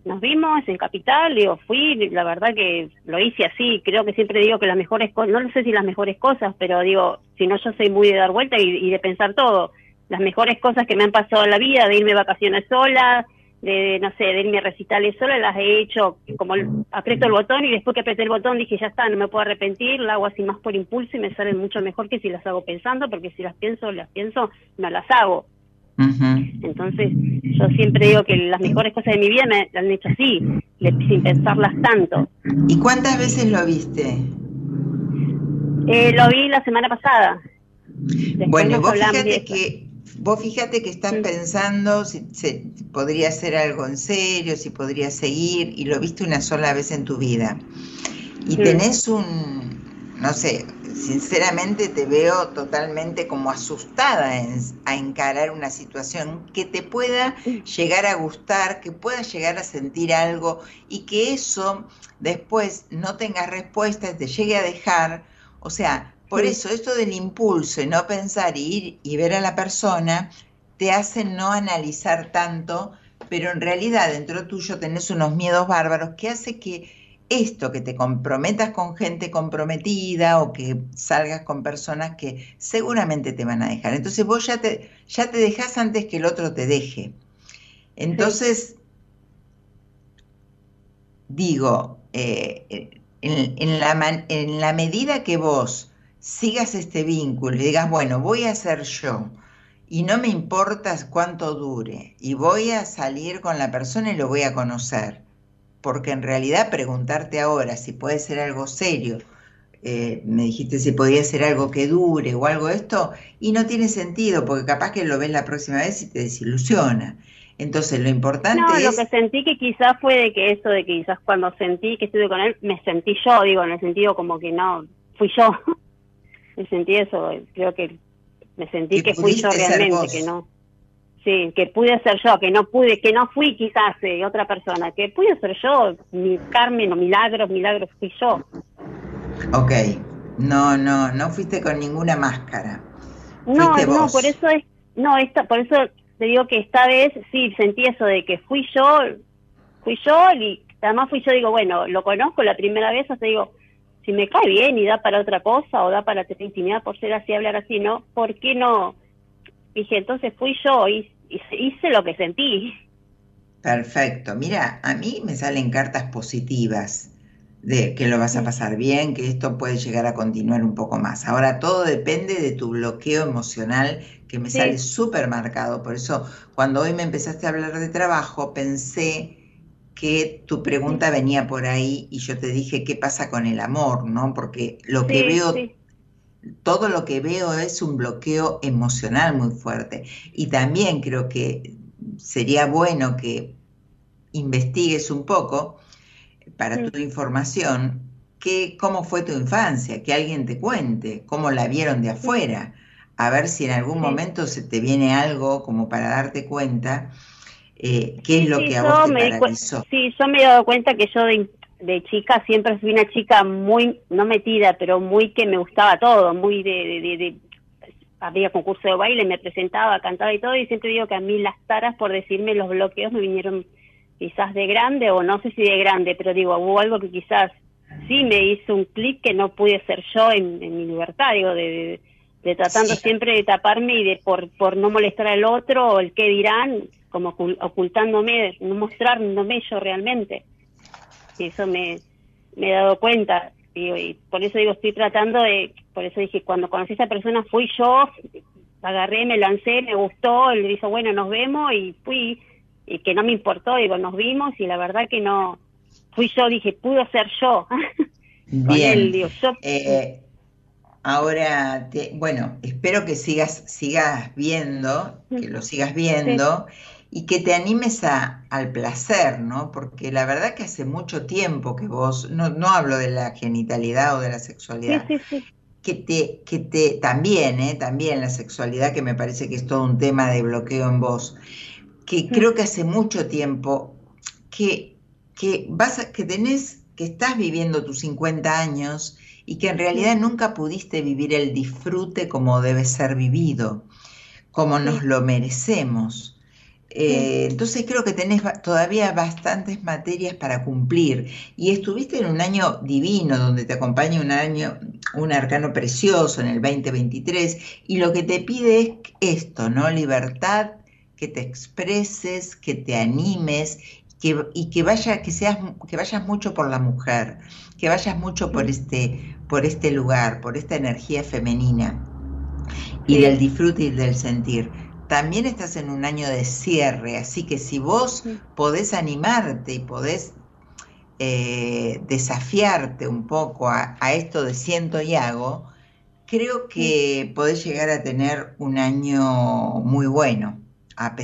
nos vimos en Capital, digo, fui, la verdad que lo hice así, creo que siempre digo que las mejores cosas, no sé si las mejores cosas, pero digo, si no yo soy muy de dar vuelta y, de pensar todo, las mejores cosas que me han pasado en la vida, de irme vacaciones sola, de, no sé, de irme a recitales sola, las he hecho como aprieto el botón y después que apreté el botón dije, ya está, no me puedo arrepentir, la hago así más por impulso y me salen mucho mejor que si las hago pensando, porque si las pienso, las pienso, no las hago. Entonces, yo siempre digo que las mejores cosas de mi vida me han hecho así, sin pensarlas tanto. ¿Y cuántas veces lo viste? Eh, lo vi la semana pasada. bueno, vos fíjate que vos fíjate que estás pensando si, podría ser algo en serio, si podría seguir, y lo viste una sola vez en tu vida. Y tenés un, no sé, sinceramente te veo totalmente como asustada a encarar una situación que te pueda llegar a gustar, que puedas llegar a sentir algo y que eso después no tengas respuesta, te llegue a dejar. O sea, por eso esto del impulso y no pensar y ir y ver a la persona te hace no analizar tanto, pero en realidad dentro tuyo tenés unos miedos bárbaros que hace que esto, que te comprometas con gente comprometida o que salgas con personas que seguramente te van a dejar. Entonces vos ya te, ya te dejas antes que el otro te deje. Entonces, digo, eh, en la medida que vos sigas este vínculo y digas, bueno, voy a ser yo, y no me importa cuánto dure, y voy a salir con la persona y lo voy a conocer porque en realidad preguntarte ahora si puede ser algo serio, eh, me dijiste si podía ser algo que dure o algo de esto, y no tiene sentido, porque capaz que lo ves la próxima vez y te desilusiona. Entonces, lo importante no, es... lo que sentí que quizás fue de que eso, de que quizás cuando sentí que estuve con él, me sentí yo, digo, en el sentido como que no, fui yo. Sentí eso, creo que me sentí que fui yo realmente, que no. Sí, que pude ser yo, que no pude, que no fui quizás eh, otra persona, que pude ser yo, mi Carmen o Milagros, Milagros fui yo. Ok, no, no, no fuiste con ninguna máscara. No, no, por eso es, no, esta, por eso te digo que esta vez sí sentí eso de que fui yo, fui yo y además fui yo, digo, bueno, lo conozco la primera vez, o sea, digo, si me cae bien y da para otra cosa o da para tener intimidad por ser así, hablar así, ¿no? ¿Por qué no? dije, entonces fui yo y hice lo que sentí. Perfecto. Mira, a mí me salen cartas positivas de que lo vas a pasar bien, que esto puede llegar a continuar un poco más. Ahora todo depende de tu bloqueo emocional que me sale súper marcado. Por eso cuando hoy me empezaste a hablar de trabajo, pensé que tu pregunta venía por ahí y yo te dije qué pasa con el amor, ¿no? Porque lo que veo todo lo que veo es un bloqueo emocional muy fuerte. Y también creo que sería bueno que investigues un poco para tu información que, cómo fue tu infancia, que alguien te cuente, cómo la vieron de afuera, a ver si en algún momento se te viene algo como para darte cuenta eh, qué es lo que a vos te paralizó. Sí, yo me he dado cuenta que yo de, chica siempre fui una chica muy, no metida, pero muy que me gustaba todo, muy de, de, había concurso de baile, me presentaba, cantaba y todo, y siempre digo que a mí las taras, por decirme, los bloqueos me vinieron quizás de grande, o no sé si de grande, pero digo, hubo algo que quizás sí me hizo un clic que no pude ser yo en, mi libertad, digo, de, de, tratando siempre de taparme y de por, por no molestar al otro o el qué dirán, como ocultándome, no mostrándome yo realmente. Y eso me, me he dado cuenta. Y, por eso digo, estoy tratando de, por eso dije, cuando conocí a esa persona fui yo, agarré, me lancé, me gustó, le dije, bueno, nos vemos y fui, y que no me importó, digo, nos vimos y la verdad que no, fui yo, dije, pudo ser yo. Bien. Eh, ahora, bueno, espero que sigas, sigas viendo, que lo sigas viendo y que te animes a, al placer, ¿no? Porque la verdad que hace mucho tiempo que vos, no, no hablo de la genitalidad o de la sexualidad, que te, que te, también, ¿eh? También la sexualidad, que me parece que es todo un tema de bloqueo en vos, que creo que hace mucho tiempo que, que vas que tenés, que estás viviendo tus 50 años y que en realidad nunca pudiste vivir el disfrute como debe ser vivido, como nos lo merecemos. Eh, entonces creo que tenés todavía bastantes materias para cumplir. Y estuviste en un año divino donde te acompaña un año, un arcano precioso en el 2023 y lo que te pide es esto, ¿no? Libertad, que te expreses, que te animes que, y que vaya, que seas, que vayas mucho por la mujer, que vayas mucho por este, por este lugar, por esta energía femenina y del disfrute y del sentir también estás en un año de cierre, así que si vos podés animarte y podés eh, desafiarte un poco a, esto de siento y hago, creo que podés llegar a tener un año muy bueno a,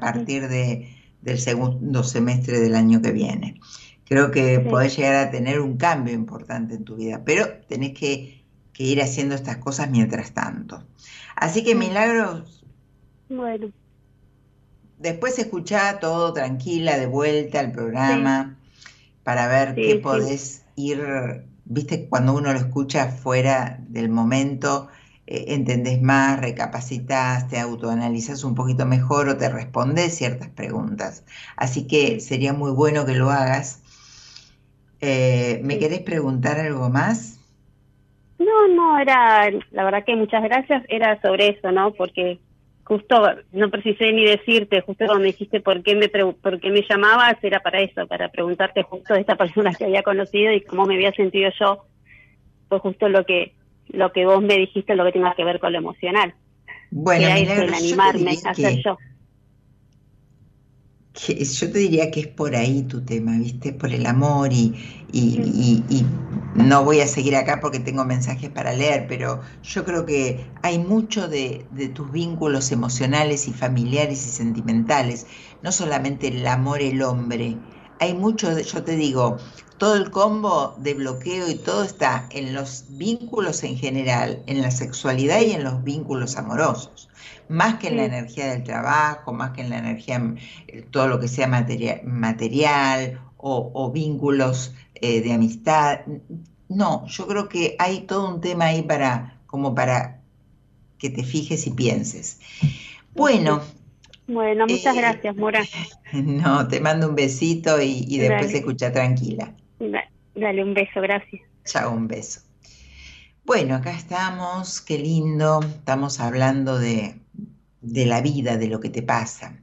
partir de, del segundo semestre del año que viene. Creo que podés llegar a tener un cambio importante en tu vida, pero tenés que, que ir haciendo estas cosas mientras tanto. Así que milagros bueno. Después escuchá todo tranquila, de vuelta al programa, para ver qué podés ir, viste, cuando uno lo escucha fuera del momento, eh, entendés más, recapacitas, te autoanalizas un poquito mejor o te respondes ciertas preguntas. Así que sería muy bueno que lo hagas. Eh, ¿Me querés preguntar algo más? No, no, era, la verdad que muchas gracias, era sobre eso, ¿no? Porque justo no precisé ni decirte, justo cuando me dijiste por qué me por qué me llamabas, era para eso, para preguntarte justo de esta persona que había conocido y cómo me había sentido yo. Fue justo lo que lo que vos me dijiste, lo que tenga que ver con lo emocional. Bueno, el animarme a ser yo yo te diría que es por ahí tu tema, ¿viste? Por el amor y, y, no voy a seguir acá porque tengo mensajes para leer, pero yo creo que hay mucho de, de, tus vínculos emocionales y familiares y sentimentales, no solamente el amor, el hombre. Hay mucho, de, yo te digo, todo el combo de bloqueo y todo está en los vínculos en general, en la sexualidad y en los vínculos amorosos más que en la energía del trabajo, más que en la energía, eh, todo lo que sea material, o, vínculos eh, de amistad. No, yo creo que hay todo un tema ahí para, como para que te fijes y pienses. Bueno. Bueno, muchas eh, gracias, Mora. No, te mando un besito y, después se escucha tranquila. Dale, un beso, gracias. Chao, un beso. Bueno, acá estamos, qué lindo, estamos hablando de, de la vida, de lo que te pasa.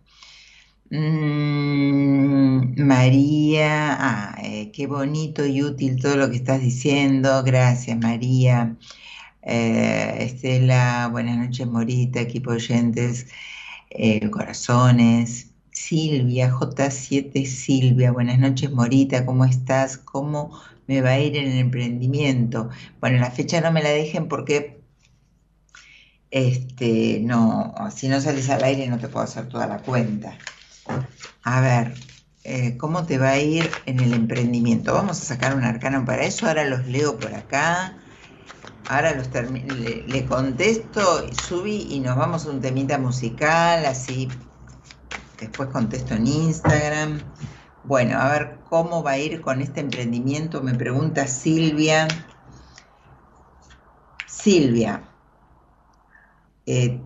Mm, María, ah, eh, qué bonito y útil todo lo que estás diciendo. Gracias, María. Eh, Estela, buenas noches, Morita, equipo oyentes, eh, corazones. Silvia, J7 Silvia, buenas noches, Morita, ¿cómo estás? ¿Cómo me va a ir en el emprendimiento? Bueno, la fecha no me la dejen porque este, no, si no sales al aire no te puedo hacer toda la cuenta. A ver, eh, ¿cómo te va a ir en el emprendimiento? Vamos a sacar un arcano para eso, ahora los leo por acá. Ahora los le, le, contesto, subí y nos vamos a un temita musical, así después contesto en Instagram. Bueno, a ver cómo va a ir con este emprendimiento, me pregunta Silvia. Silvia, eh,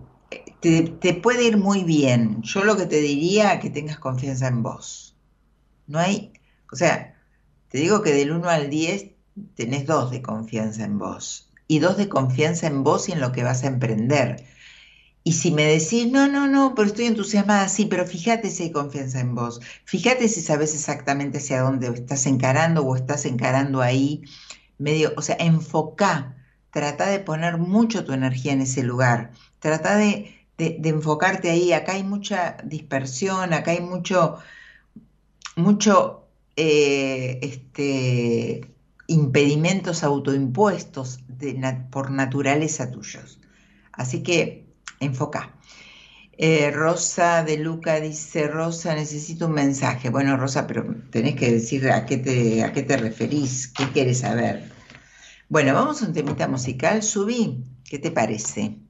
te, puede ir muy bien. Yo lo que te diría que tengas confianza en vos. No hay, o sea, te digo que del 1 al 10 tenés dos de confianza en vos y dos de confianza en vos y en lo que vas a emprender. Y si me decís, no, no, no, pero estoy entusiasmada, sí, pero fíjate si hay confianza en vos, fíjate si sabes exactamente hacia dónde estás encarando o estás encarando ahí, medio, o sea, enfoca, trata de poner mucho tu energía en ese lugar, trata de, enfocarte ahí, acá hay mucha dispersión, acá hay mucho, mucho, eh, este, impedimentos autoimpuestos por naturaleza tuyos. Así que enfoca. Eh, Rosa de Luca dice, Rosa, necesito un mensaje. Bueno, Rosa, pero tenés que decir a qué te, a qué te referís, qué quieres saber. Bueno, vamos a un temita musical. Subí, ¿qué te parece?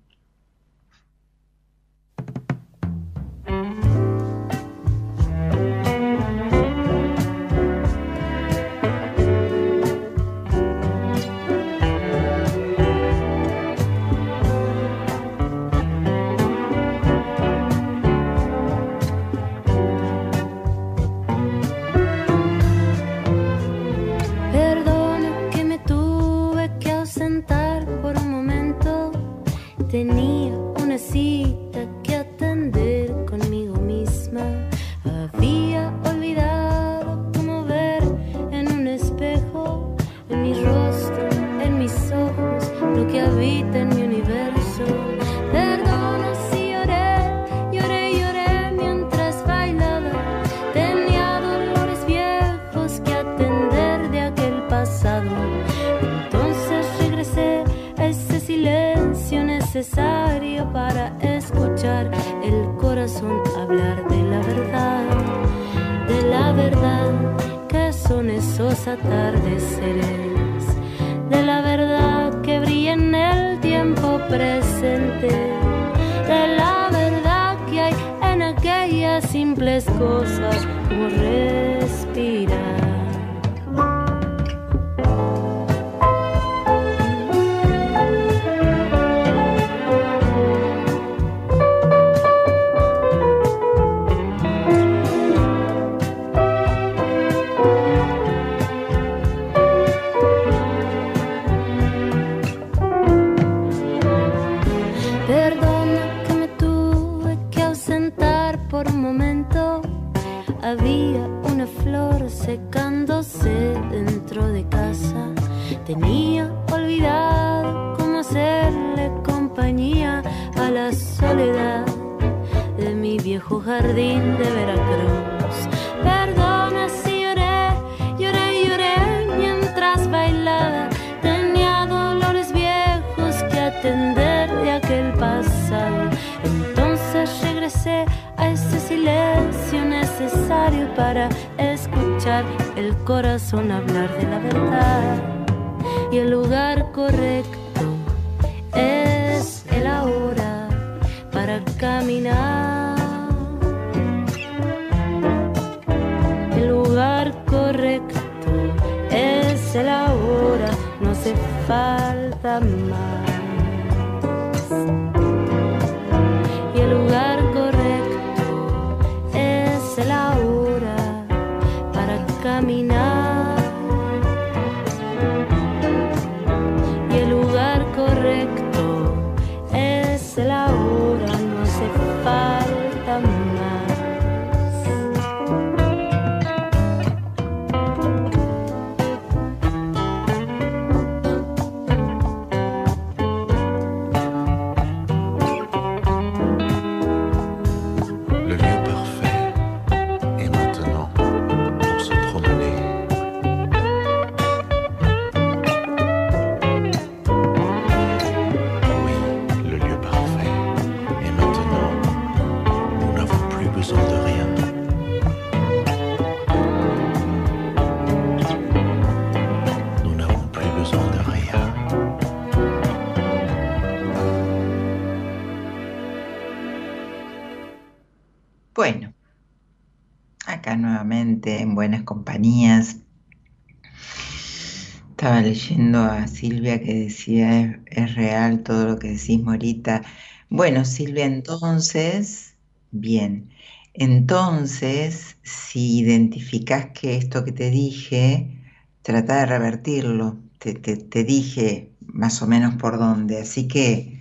Silvia que decía, es, real todo lo que decís, Morita. Bueno, Silvia, entonces, bien, entonces, si identificás que esto que te dije, trata de revertirlo. Te, te dije más o menos por dónde, así que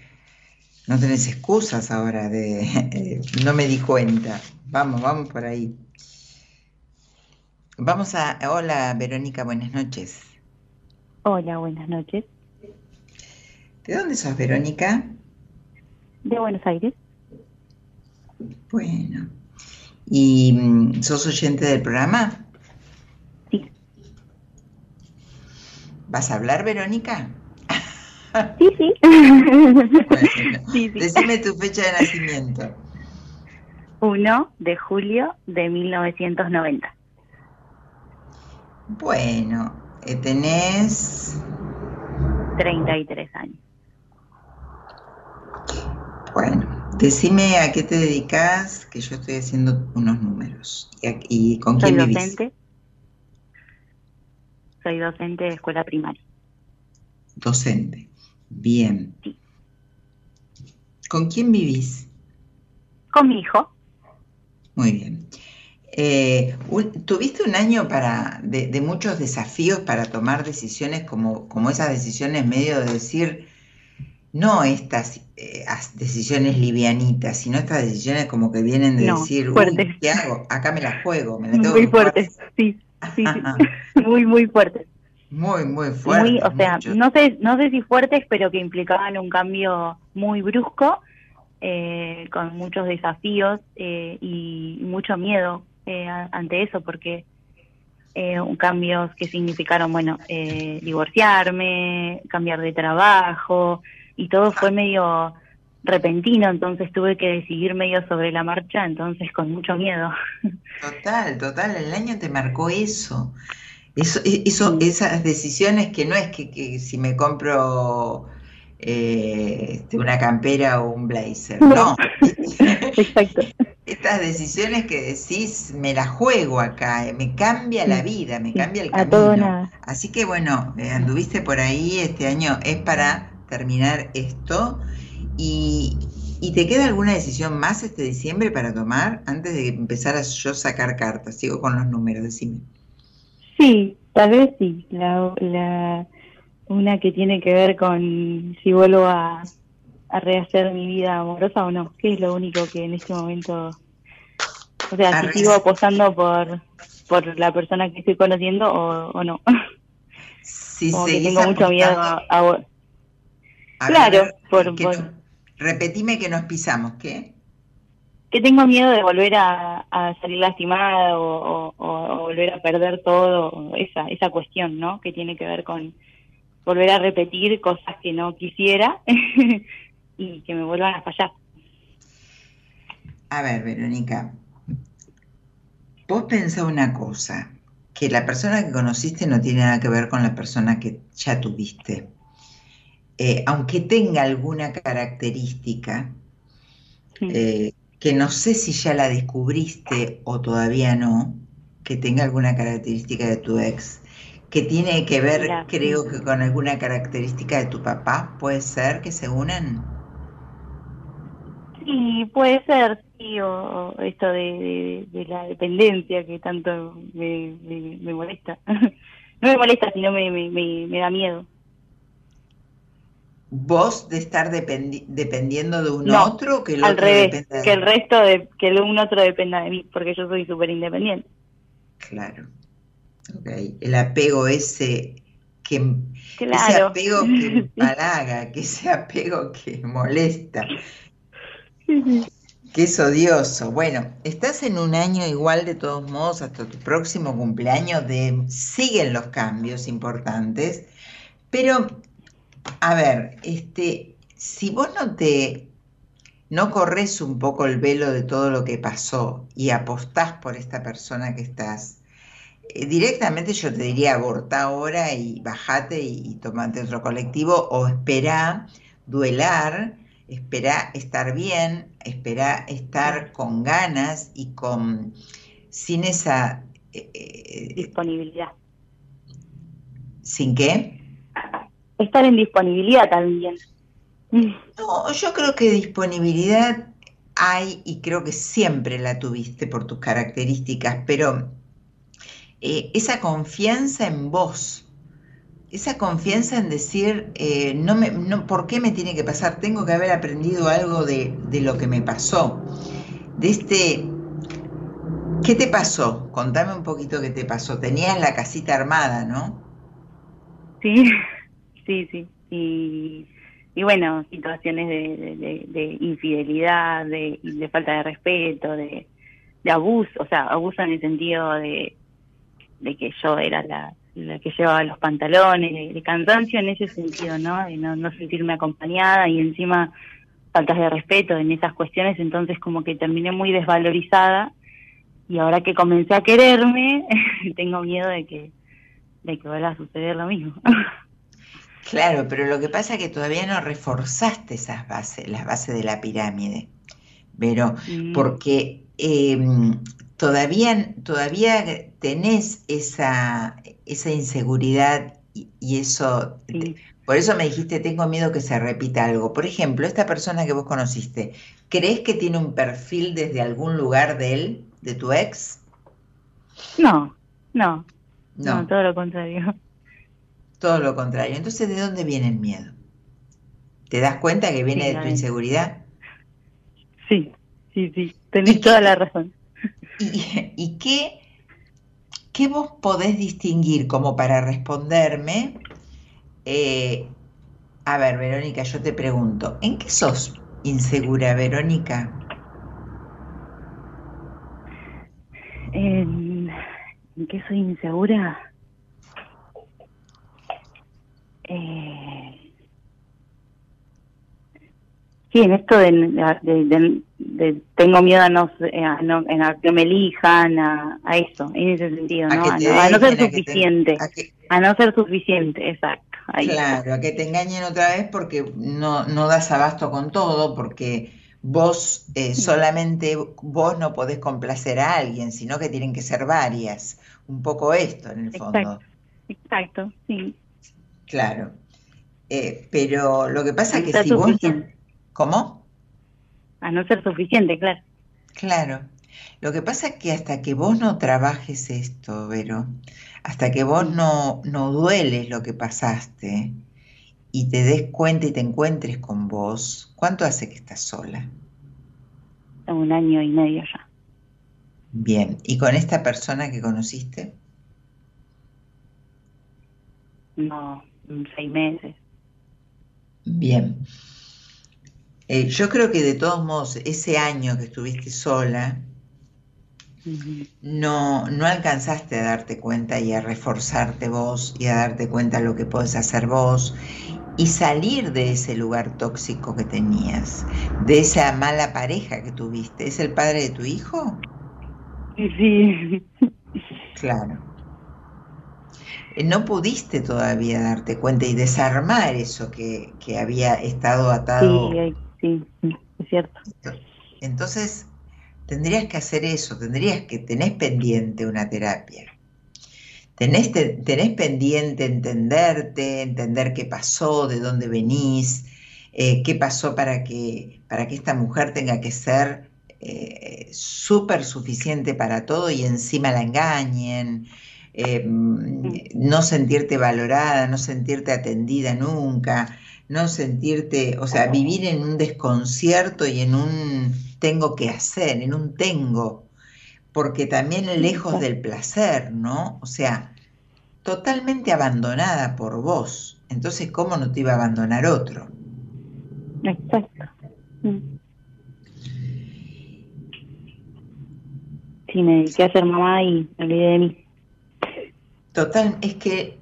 no tenés excusas ahora de eh, no me di cuenta. Vamos, vamos por ahí. Vamos a. Hola, Verónica, buenas noches. Hola, buenas noches. ¿De dónde sos, Verónica? De Buenos Aires. Bueno. ¿Y mm, sos oyente del programa? Sí. ¿Vas a hablar, Verónica? Sí, sí. sí, Decime tu fecha de nacimiento. 1 de julio de 1990. Bueno, eh, tenés... 33 años. Bueno, decime a qué te dedicas, que yo estoy haciendo unos números. ¿Y, con quién Soy docente. Soy docente de escuela primaria. Docente. Bien. ¿Con quién vivís? Con mi hijo. Muy bien. Eh, ¿Tuviste un año para, de, muchos desafíos para tomar decisiones como, como esas decisiones medio de decir, no estas eh, decisiones livianitas, sino estas decisiones como que vienen de decir, ¿qué hago? Acá me la juego, me la tengo Muy fuertes, sí, sí, sí. muy, muy fuertes. Muy, muy fuerte. o sea, no sé, no sé si fuertes, pero que implicaban un cambio muy brusco, eh, con muchos desafíos eh, y mucho miedo eh, ante eso, porque cambios que significaron, bueno, divorciarme, cambiar de trabajo, y todo fue medio repentino, entonces tuve que decidir medio sobre la marcha, entonces con mucho miedo. Total, total, el año te marcó eso. Eso, e, eso, esas decisiones que no es que, si me compro eh, este, una campera o un blazer, no. Exacto. Estas decisiones que decís, me la juego acá, eh, me cambia la vida, me cambia el camino. Así que bueno, eh, anduviste por ahí, este año es para terminar esto. Y, ¿Y te queda alguna decisión más este diciembre para tomar antes de empezar a yo sacar cartas? Sigo con los números, decime. Sí, tal vez sí. La, la, una que tiene que ver con si vuelvo a, a rehacer mi vida amorosa o no, que es lo único que en este momento, o sea, si sigo apostando por, por la persona que estoy conociendo o, o no. Sí, Como que tengo mucho miedo a... claro, por, por... Repetime que nos pisamos, ¿qué? que tengo miedo de volver a, salir lastimada o, volver a perder todo, esa, esa cuestión, ¿no? Que tiene que ver con volver a repetir cosas que no quisiera y que me vuelvan a fallar. A ver, Verónica, vos pensá una cosa, que la persona que conociste no tiene nada que ver con la persona que ya tuviste. Eh, aunque tenga alguna característica, eh, que no sé si ya la descubriste o todavía no, que tenga alguna característica de tu ex, que tiene que ver, creo que con alguna característica de tu papá, ¿puede ser que se unan? Sí, puede ser, sí, o, esto de, la dependencia que tanto me, molesta. no me molesta, sino me, me da miedo. Vos de estar dependiendo de un otro que el al otro revés, que el resto de que el un otro dependa de mí porque yo soy súper independiente claro. Okay. el apego ese que ese apego que empalaga que ese apego que molesta que es odioso bueno estás en un año igual de todos modos hasta tu próximo cumpleaños de siguen los cambios importantes pero a ver, este, si vos no te no corres un poco el velo de todo lo que pasó y apostás por esta persona que estás, eh, directamente yo te diría aborta ahora y bajate y, tomate otro colectivo o espera duelar espera estar bien, espera estar con ganas y con sin esa eh, eh, disponibilidad. ¿Sin qué? Estar en disponibilidad también. No, yo creo que disponibilidad hay y creo que siempre la tuviste por tus características, pero eh, esa confianza en vos, esa confianza en decir, eh, no me, no, ¿por qué me tiene que pasar? Tengo que haber aprendido algo de, de lo que me pasó. De este, ¿qué te pasó? Contame un poquito qué te pasó. Tenías la casita armada, ¿no? Sí, sí, sí. Y, y bueno, situaciones de, de, infidelidad, de, de, falta de respeto, de, de abuso, o sea, abuso en el sentido de, de que yo era la, la que llevaba los pantalones, de, cansancio en ese sentido, ¿no? De no, no sentirme acompañada y encima faltas de respeto en esas cuestiones, entonces como que terminé muy desvalorizada y ahora que comencé a quererme, tengo miedo de que, de que vuelva a suceder lo mismo. Claro, pero lo que pasa es que todavía no reforzaste esas bases, las bases de la pirámide, pero mm. porque em, todavía, todavía tenés esa, esa inseguridad y, eso, por eso me dijiste, tengo miedo que se repita algo. Por ejemplo, esta persona que vos conociste, ¿crees que tiene un perfil desde algún lugar de él, de tu ex? No, no, no, todo lo contrario. Todo lo contrario. Entonces, ¿de dónde viene el miedo? ¿Te das cuenta que viene de tu inseguridad? Sí, sí, sí, tenés toda la razón. ¿Y, qué, qué, vos podés distinguir como para responderme? Eh, a ver, Verónica, yo te pregunto, ¿en qué sos insegura, Verónica? ¿En, ¿en qué soy insegura? Eh, sí, en esto de, tengo miedo a no, a que me elijan, a, eso, en ese sentido, ¿no? A, no ser suficiente, a, no ser suficiente, exacto. claro, a que te engañen otra vez porque no, no das abasto con todo, porque vos eh, solamente vos no podés complacer a alguien, sino que tienen que ser varias. Un poco esto, en el fondo. Exacto, exacto sí. Claro. Eh, pero lo que pasa es que si vos... ¿Cómo? A no ser suficiente, claro. Claro. Lo que pasa es que hasta que vos no trabajes esto, Vero, hasta que vos no, no dueles lo que pasaste y te des cuenta y te encuentres con vos, ¿cuánto hace que estás sola? Un año y medio ya. Bien, ¿y con esta persona que conociste? No, seis meses. Bien. Eh, yo creo que de todos modos, ese año que estuviste sola, no, no alcanzaste a darte cuenta y a reforzarte vos y a darte cuenta de lo que puedes hacer vos y salir de ese lugar tóxico que tenías, de esa mala pareja que tuviste. ¿Es el padre de tu hijo? Sí. Claro. Eh, no pudiste todavía darte cuenta y desarmar eso que, había estado atado. Sí, sí, es cierto. Entonces, tendrías que hacer eso, tendrías que, tenés pendiente una terapia. Tenés, tenés pendiente entenderte, entender qué pasó, de dónde venís, eh, qué pasó para que, para que esta mujer tenga que ser eh, súper suficiente para todo y encima la engañen. Eh, no sentirte valorada, no sentirte atendida nunca, no sentirte, o sea, vivir en un desconcierto y en un tengo que hacer, en un tengo, porque también lejos del placer, ¿no? O sea, totalmente abandonada por vos. Entonces, ¿cómo no te iba a abandonar otro? Exacto. Mm. Sí, me dediqué a ser mamá y me olvidé de mí. Total, es que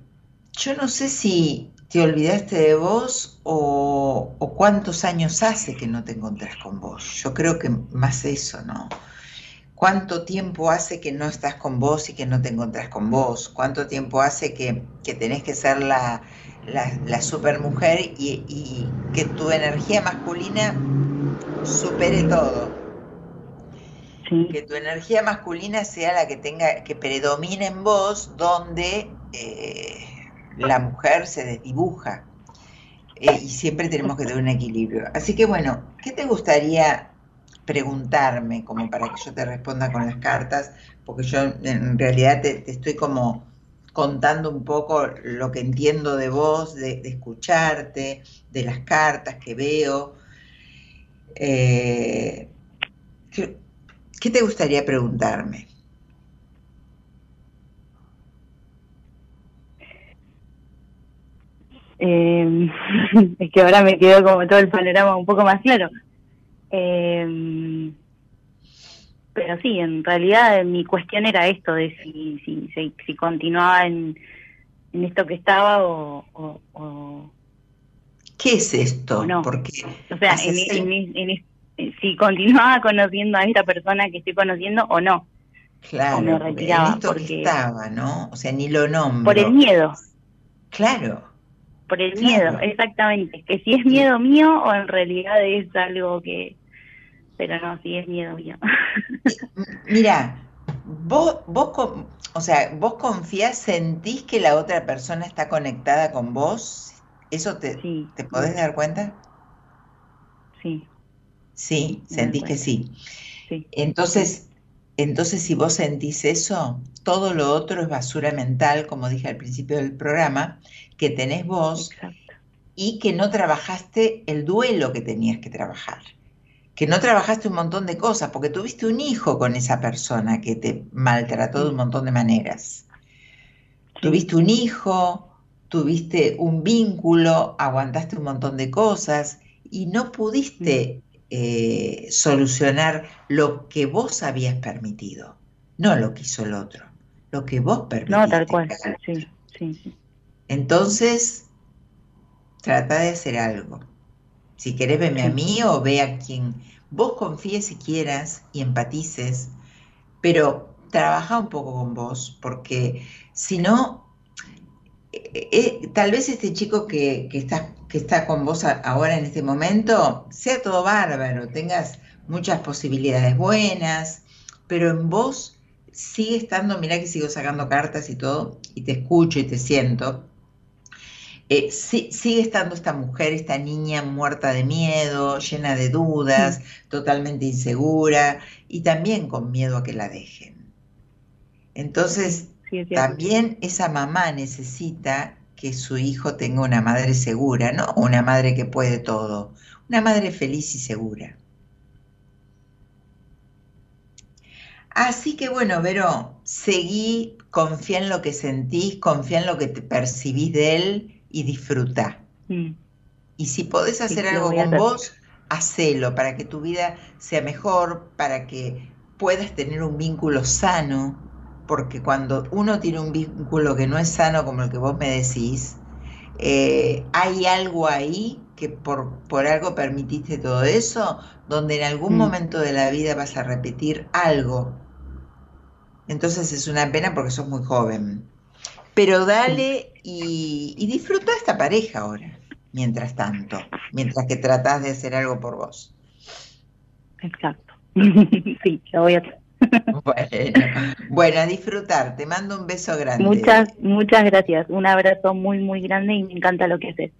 yo no sé si te olvidaste de vos o, cuántos años hace que no te encontrás con vos. Yo creo que más eso, ¿no? ¿Cuánto tiempo hace que no estás con vos y que no te encontrás con vos? ¿Cuánto tiempo hace que, tenés que ser la, la, la supermujer y, y que tu energía masculina supere todo. Que tu energía masculina sea la que tenga, que predomine en vos, donde eh, la mujer se desdibuja. Eh, y siempre tenemos que tener un equilibrio. Así que bueno, ¿qué te gustaría preguntarme como para que yo te responda con las cartas? Porque yo en realidad te, estoy como contando un poco lo que entiendo de vos, de, escucharte, de las cartas que veo. Eh, ¿Qué te gustaría preguntarme? Eh, es que ahora me quedó como todo el panorama un poco más claro. Eh, pero sí, en realidad mi cuestión era esto, de si, si, si, continuaba en, en, esto que estaba o, o, ¿Qué es esto? No. Porque o sea, en, en, si continuaba conociendo a esta persona que estoy conociendo o no. Claro, me retiraba porque estaba, ¿no? O sea, ni lo nombro. Por el miedo. Claro. Por el miedo, exactamente. Que si es miedo mío o en realidad es algo que... Pero no, si es miedo mío. Mira, vos, vos, o sea, vos confías, sentís que la otra persona está conectada con vos. ¿Eso te, te podés dar cuenta? Sí. Sí, sentís que sí. Entonces, entonces, si vos sentís eso, todo lo otro es basura mental, como dije al principio del programa, que tenés vos y que no trabajaste el duelo que tenías que trabajar. Que no trabajaste un montón de cosas, porque tuviste un hijo con esa persona que te maltrató de un montón de maneras. Tuviste un hijo, tuviste un vínculo, aguantaste un montón de cosas y no pudiste eh, solucionar lo que vos habías permitido, no lo que hizo el otro, lo que vos permitiste. No, tal cual, sí, sí, Entonces, trata de hacer algo. Si querés, verme a mí o ve a quien vos confíes si quieras y empatices, pero trabaja un poco con vos, porque si no, eh, eh, tal vez este chico que, que está que está con vos ahora en este momento, sea todo bárbaro, tengas muchas posibilidades buenas, pero en vos sigue estando, mira que sigo sacando cartas y todo, y te escucho y te siento, eh, sigue estando esta mujer, esta niña muerta de miedo, llena de dudas, totalmente insegura y también con miedo a que la dejen. Entonces, también esa mamá necesita que su hijo tenga una madre segura, no una madre que puede todo, una madre feliz y segura. Así que bueno, Vero, seguí, confía en lo que sentís, confía en lo que te percibís de él y disfruta. Mm. Y si podés hacer algo con vos, hacelo para que tu vida sea mejor, para que puedas tener un vínculo sano, porque cuando uno tiene un vínculo que no es sano como el que vos me decís, eh, hay algo ahí que por, por, algo permitiste todo eso, donde en algún mm. momento de la vida vas a repetir algo. Entonces es una pena porque sos muy joven. Pero dale y, y disfruta esta pareja ahora, mientras tanto, mientras que tratás de hacer algo por vos. Exacto. sí, lo voy a hacer. Bueno, a disfrutar. Te mando un beso grande. Muchas, muchas gracias. Un abrazo muy, muy grande y me encanta lo que haces.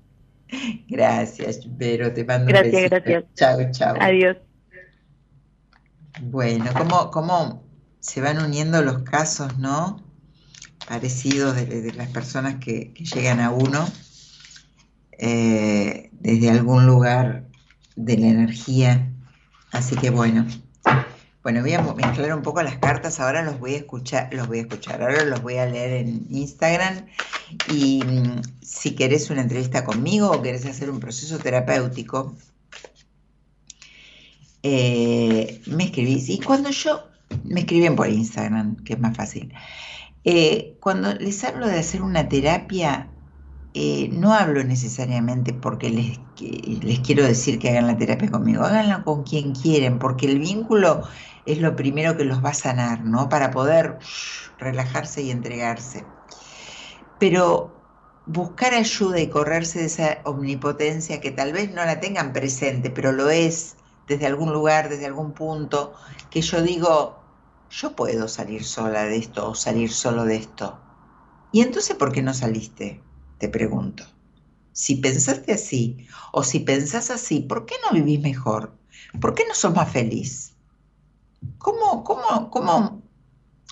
Gracias, pero te mando un beso. Gracias, gracias. Chao, chao. Adiós. Bueno, ¿cómo, cómo se van uniendo los casos, no? Parecidos de, las personas que, llegan a uno eh, desde algún lugar de la energía. Así que bueno, bueno, voy a mezclar un poco las cartas, ahora los voy a escuchar, los voy a escuchar, ahora los voy a leer en Instagram. Y mm, si querés una entrevista conmigo o querés hacer un proceso terapéutico, eh, me escribís. Y cuando yo, me escriben por Instagram, que es más fácil, eh, cuando les hablo de hacer una terapia, eh, no hablo necesariamente porque les, les quiero decir que hagan la terapia conmigo, háganla con quien quieren, porque el vínculo es lo primero que los va a sanar, ¿no? Para poder relajarse y entregarse. Pero buscar ayuda y correrse de esa omnipotencia que tal vez no la tengan presente, pero lo es desde algún lugar, desde algún punto, que yo digo, yo puedo salir sola de esto o salir solo de esto. ¿Y entonces por qué no saliste? Te pregunto. Si pensaste así o si pensás así, ¿por qué no vivís mejor? ¿Por qué no sos más feliz? ¿Cómo, cómo, cómo,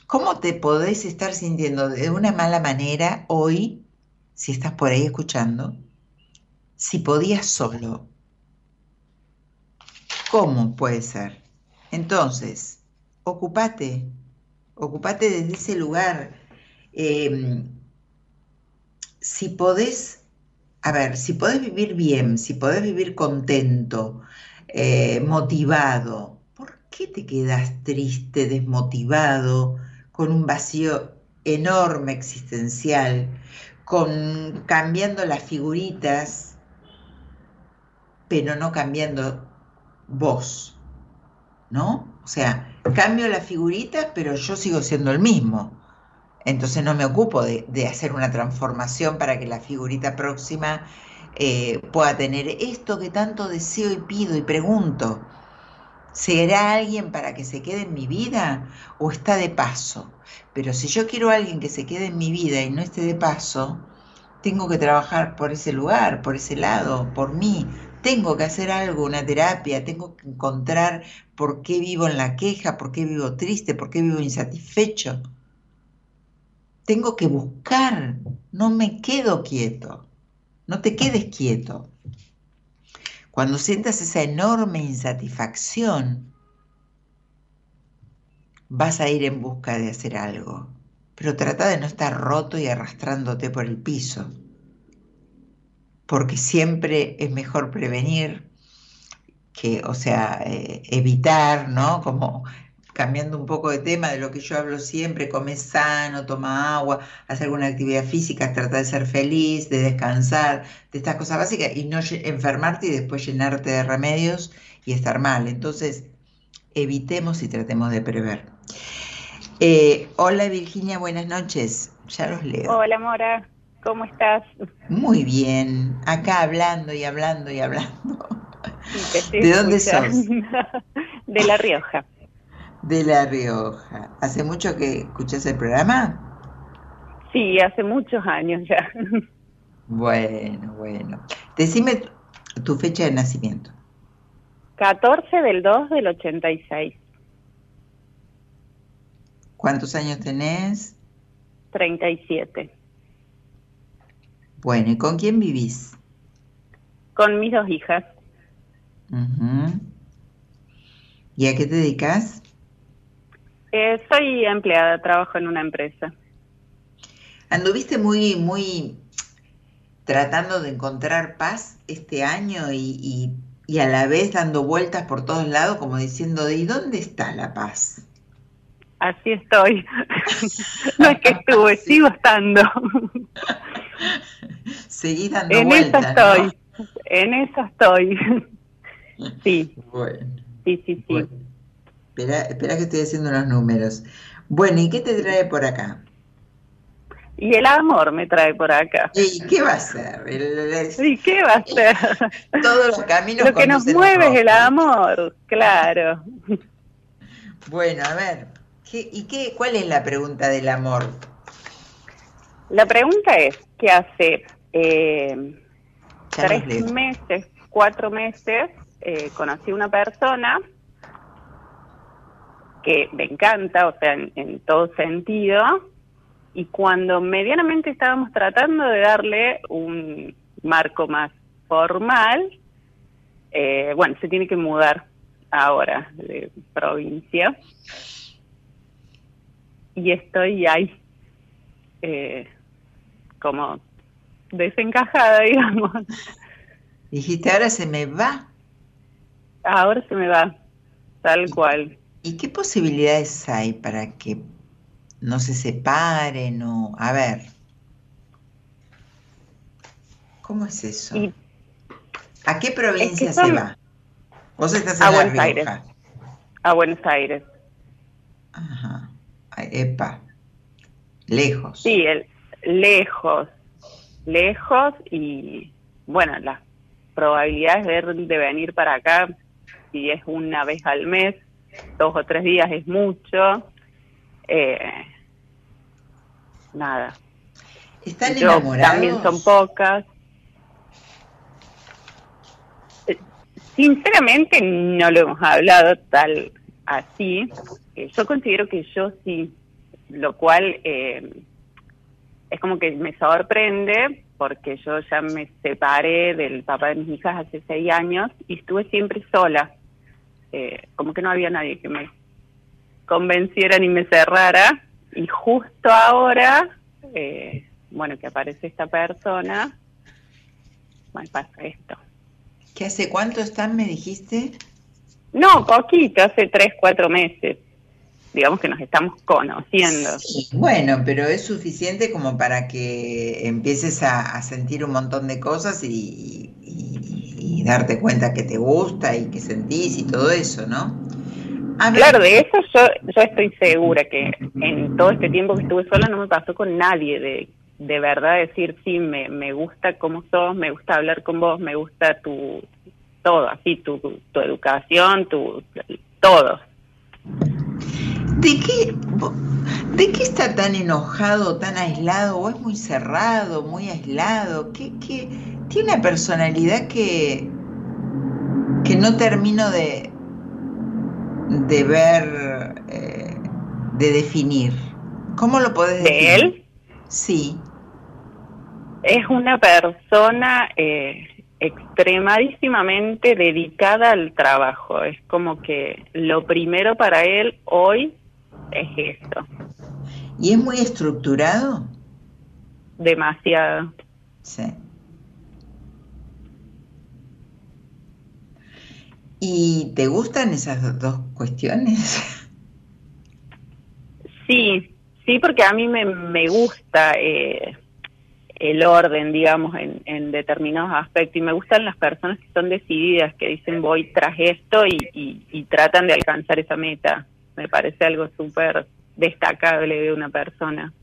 cómo te podés estar sintiendo de una mala manera hoy, si estás por ahí escuchando? Si podías solo. ¿Cómo puede ser? Entonces, ocupate, ocupate desde ese lugar. Em, si podés, a ver, si podés vivir bien, si podés vivir contento, eh, motivado, ¿por qué te quedas triste, desmotivado, con un vacío enorme existencial, con cambiando las figuritas, pero no cambiando vos? ¿No? O sea, cambio las figuritas, pero yo sigo siendo el mismo. Entonces no me ocupo de, hacer una transformación para que la figurita próxima eh, pueda tener esto que tanto deseo y pido y pregunto. ¿Será alguien para que se quede en mi vida o está de paso? Pero si yo quiero a alguien que se quede en mi vida y no esté de paso, tengo que trabajar por ese lugar, por ese lado, por mí, tengo que hacer algo, una terapia, tengo que encontrar por qué vivo en la queja, por qué vivo triste, por qué vivo insatisfecho. Tengo que buscar, no me quedo quieto, no te quedes quieto. Cuando sientas esa enorme insatisfacción, vas a ir en busca de hacer algo, pero trata de no estar roto y arrastrándote por el piso porque siempre es mejor prevenir que, o sea, eh, evitar, ¿no? Como cambiando un poco de tema de lo que yo hablo siempre, come sano, toma agua, hacer alguna actividad física, trata de ser feliz, de descansar, de estas cosas básicas y no enfermarte y después llenarte de remedios y estar mal. Entonces, evitemos y tratemos de prever. Eh, hola Virginia, buenas noches. Ya los leo. Hola Mora. ¿Cómo estás? Muy bien, acá hablando y hablando y hablando. ¿De dónde sos? De La Rioja. De La Rioja. ¿Hace mucho que escuchas el programa? Sí, hace muchos años ya. Bueno, bueno. Decime tu fecha de nacimiento. 14 del 2 del 86. ¿Cuántos años tenés? 37. Bueno, ¿y con quién vivís? Con mis dos hijas. ¿Y a qué te dedicas? Eh, soy empleada, trabajo en una empresa. ¿Anduviste muy, muy tratando de encontrar paz este año y, y, a la vez dando vueltas por todos lados como diciendo, ¿y dónde está la paz? Así estoy. no es que estuve, sigo estando. Seguí dando en vueltas. En eso estoy. En eso estoy. sí. Bueno. Sí, sí, sí. Espera, espera que estoy haciendo unos números. Bueno, ¿y qué te trae por acá? Y el amor me trae por acá. ¿Y qué va a ser? ¿Y qué va a ser? Todos los caminos. Lo que nos mueve es el amor, claro. Bueno, a ver, ¿y qué, cuál es la pregunta del amor? La pregunta es, ¿qué hace eh, tres meses, cuatro meses, eh, conocí una persona que me encanta, o sea, en, todo sentido, y cuando medianamente estábamos tratando de darle un marco más formal, eh, bueno, se tiene que mudar ahora de provincia. Y estoy ahí, eh, como desencajada, digamos. Dijiste, ahora se me va. Ahora se me va, tal cual. ¿Y qué posibilidades hay para que no se separen o... A ver. ¿Cómo es eso? ¿A qué provincia se va? Vos estás en a Buenos Aires. A Buenos Aires. Ajá. Epa. Lejos. Sí, el, lejos. lejos y bueno, las probabilidades de, de venir para acá, si es una vez al mes, dos o tres días es mucho. Eh, nada. ¿Están enamorados? También son pocas. Eh, sinceramente no lo hemos hablado tal así. Eh, yo considero que yo sí, lo cual eh, es como que me sorprende porque yo ya me separé del papá de mis hijas hace seis años y estuve siempre sola. Eh, como que no había nadie que me convenciera ni me cerrara. Y justo ahora, eh, bueno, que aparece esta persona, bueno, pasa esto. ¿Qué hace cuánto están, me dijiste? No, poquito, hace tres, cuatro meses. Digamos que nos estamos conociendo. bueno, pero es suficiente como para que empieces a, sentir un montón de cosas y, y, darte cuenta que te gusta y que sentís y todo eso, ¿no? Claro, de eso yo, yo estoy segura que en todo este tiempo que estuve sola no me pasó con nadie de, de verdad decir, sí, me, me gusta cómo sos, me gusta hablar con vos, me gusta tu, todo, así, tu, tu educación, tu, todo. ¿De qué, ¿De qué está tan enojado, tan aislado? ¿O es muy cerrado, muy aislado? ¿Qué, qué? Tiene una personalidad que, que no termino de, de ver, eh, de definir. ¿Cómo lo podés definir? ¿De él? Sí. Es una persona eh, extremadísimamente dedicada al trabajo. Es como que lo primero para él hoy es esto. ¿Y es muy estructurado? Demasiado. Sí. ¿Y te gustan esas dos cuestiones? Sí, sí, porque a mí me, me gusta eh, el orden, digamos, en, en, determinados aspectos. Y me gustan las personas que son decididas, que dicen voy tras esto y, y, tratan de alcanzar esa meta. Me parece algo súper destacable de una persona.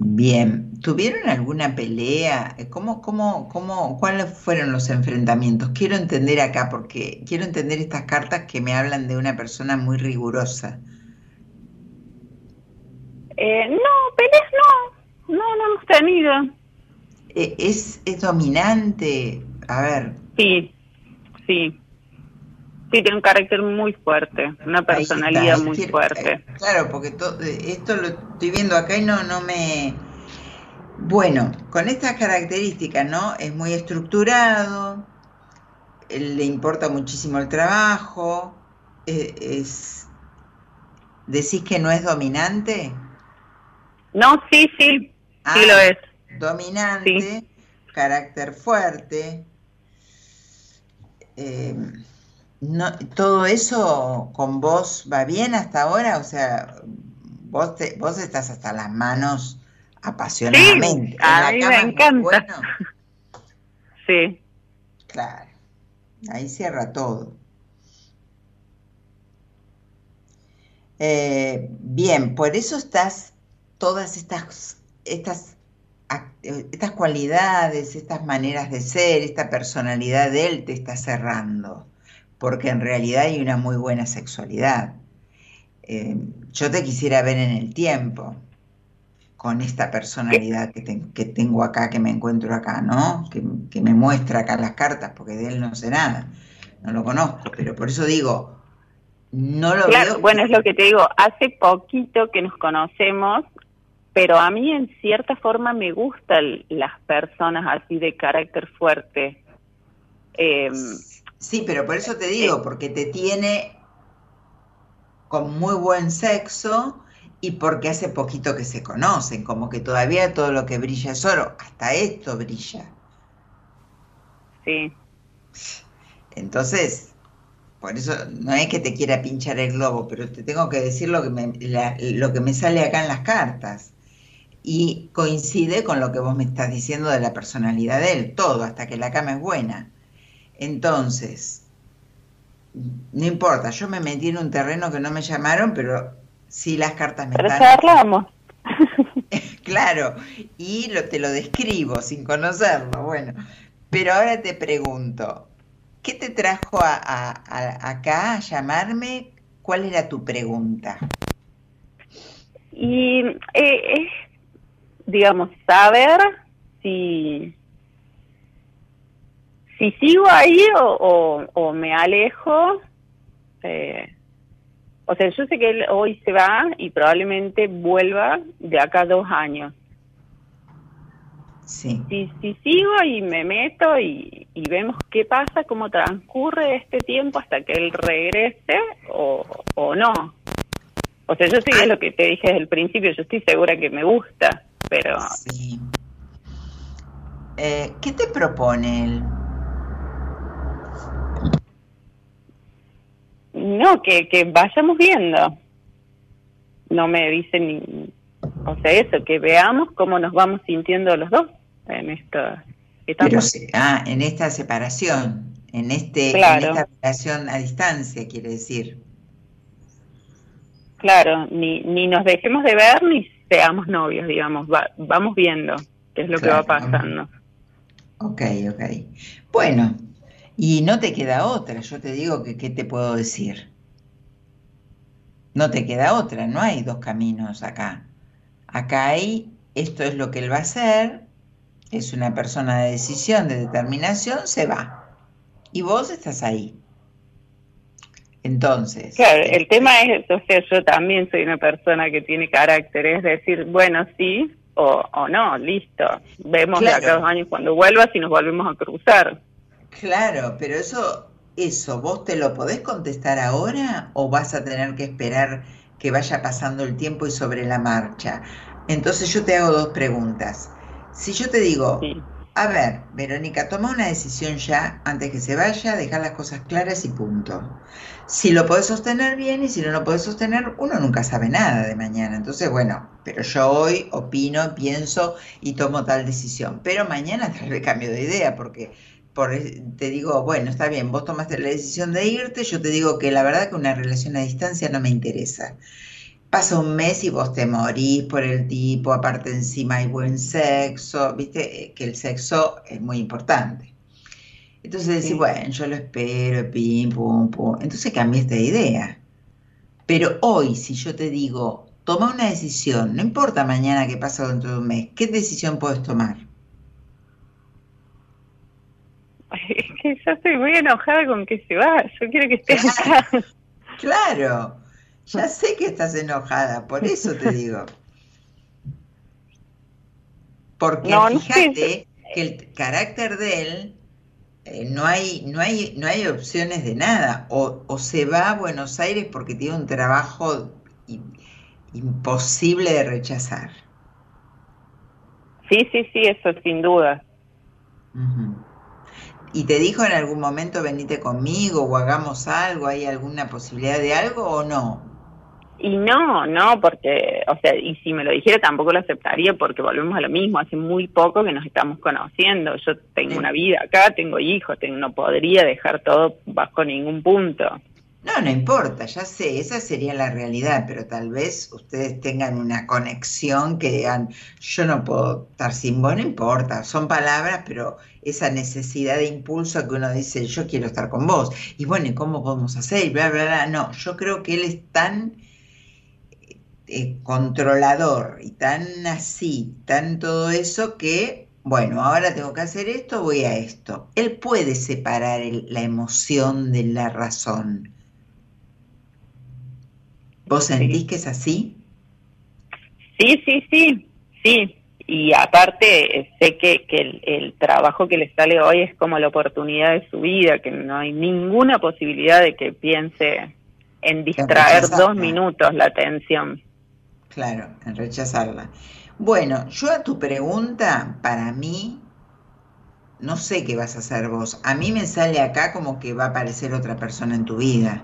Bien, ¿tuvieron alguna pelea? ¿Cómo, cómo, cómo, ¿Cuáles fueron los enfrentamientos? Quiero entender acá, porque quiero entender estas cartas que me hablan de una persona muy rigurosa. Eh, no, peleas no, no, no hemos tenido. Eh, es, es dominante. A ver. Sí, sí. Sí, tiene un carácter muy fuerte, una personalidad muy fuerte. Eh, claro, porque eh, esto lo estoy viendo acá y no, no me... Bueno, con estas características, ¿no? Es muy estructurado, le importa muchísimo el trabajo, es... ¿Decís que no es dominante? No, sí, sí, sí lo ah, es dominante, carácter fuerte. Eh, no, ¿Todo eso con vos va bien hasta ahora? O sea, vos, vos estás hasta las manos apasionadamente. a mí me encanta. Sí. Claro, ahí cierra todo. Eh, bien, por eso estás todas estas, estas estas cualidades, estas maneras de ser, esta personalidad de él te está cerrando, porque en realidad hay una muy buena sexualidad. Eh, yo te quisiera ver en el tiempo, con esta personalidad que, tengo acá, que me encuentro acá, ¿no? Que, me muestra acá las cartas, porque de él no sé nada, no lo conozco, pero por eso digo, no lo claro, Bueno, es lo que te digo, hace poquito que nos conocemos pero a mí en cierta forma me gustan las personas así de carácter fuerte. Em, sí, pero por eso te digo, eh, porque te tiene con muy buen sexo y porque hace poquito que se conocen, como que todavía todo lo que brilla es oro, hasta esto brilla. Sí. Entonces, por eso no es que te quiera pinchar el globo, pero te tengo que decir lo que me, lo que me sale acá en las cartas y coincide con lo que vos me estás diciendo de la personalidad de él, todo, hasta que la cama es buena. Entonces, no importa, yo me metí en un terreno que no me llamaron, pero sí las cartas me pero están... Claro, y lo, te lo describo sin conocerlo, bueno. Pero ahora te pregunto, ¿qué te trajo a, acá a llamarme? ¿Cuál era tu pregunta? Y eh, es, digamos, saber si, si sigo ahí o, me alejo. Eh, o sea, yo sé que él hoy se va y probablemente vuelva de acá a dos años. Sí. Si, si sigo y me meto y, vemos qué pasa, cómo transcurre este tiempo hasta que él regrese o, o no. O sea, yo que es lo que te dije desde el principio, yo estoy segura que me gusta, pero... Sí. Eh, ¿Qué te propone él? No, que, que vayamos viendo. No me dicen ni... O sea, eso, que veamos cómo nos vamos sintiendo los dos en esta etapa. ah, en esta separación, en, este, en esta relación a distancia, quiere decir. Claro, ni, ni nos dejemos de ver ni seamos novios, digamos, vamos viendo qué es lo que va pasando. Ok, ok. Bueno, y no te queda otra, yo te digo que qué te puedo decir. No te queda otra, no hay dos caminos acá. Acá hay, esto es lo que él va a hacer, es una persona de decisión, de determinación, se va. Y vos estás ahí. Entonces. Claro, el tema es, o sea, yo también soy una persona que tiene carácter, es decir, bueno, sí o, o no, listo. Vemos de acá dos años cuando vuelvas y nos volvemos a cruzar. Claro, pero eso, eso, ¿vos te lo podés contestar ahora o vas a tener que esperar que vaya pasando el tiempo y sobre la marcha? Entonces yo te hago dos preguntas. Si yo te digo, a ver, Verónica, toma una decisión ya antes que se vaya, dejar las cosas claras y punto. Si lo podés sostener bien y si no lo podés sostener, uno nunca sabe nada de mañana. Entonces, bueno, pero yo hoy opino, pienso y tomo tal decisión. Pero mañana tal vez cambio de idea porque te digo, bueno, está bien, vos tomaste la decisión de irte, yo te digo que la verdad que una relación a distancia no me interesa. Pasa un mes y vos te morís por el tipo, aparte encima hay buen sexo, viste eh, que el sexo es muy importante. Entonces decís, bueno, yo lo espero, pim, pum, pum. Entonces cambiaste de idea. Pero hoy, si yo te digo, toma una decisión, no importa mañana qué pasa dentro de un mes, ¿qué decisión puedes tomar? Es que yo estoy muy enojada con que se va. Yo quiero que esté acá. Claro, ya sé que estás enojada, por eso te digo. Porque fíjate que el carácter de él eh, no hay, no hay, no hay opciones de nada. O, o, se va a Buenos Aires porque tiene un trabajo imposible de rechazar. Sí, sí, sí, eso sin duda. ¿Y te dijo en algún momento venite conmigo o hagamos algo? ¿Hay alguna posibilidad de algo o no? Y no, no, porque, o sea, y si me lo dijera tampoco lo aceptaría porque volvemos a lo mismo, hace muy poco que nos estamos conociendo, yo tengo una vida acá, tengo hijos, no podría dejar todo bajo ningún punto. No, no importa, ya sé, esa sería la realidad, pero tal vez ustedes tengan una conexión que digan, yo no puedo estar sin vos, no importa, son palabras, pero esa necesidad de impulso que uno dice, yo quiero estar con vos, y bueno, ¿y cómo podemos hacer? Y bla, bla, bla, no, yo creo que él es tan eh, controlador y tan así, tan todo eso que, bueno, ahora tengo que hacer esto, voy a esto. Él puede separar la emoción de la razón ¿Vos sentís que es así? Sí, sí, sí, sí. Y aparte sé que, que el, trabajo que le sale hoy es como la oportunidad de su vida, que no hay ninguna posibilidad de que piense en distraer dos minutos la atención. Claro, en rechazarla. Bueno, yo a tu pregunta, para mí, no sé qué vas a hacer vos. A mí me sale acá como que va a aparecer otra persona en tu vida.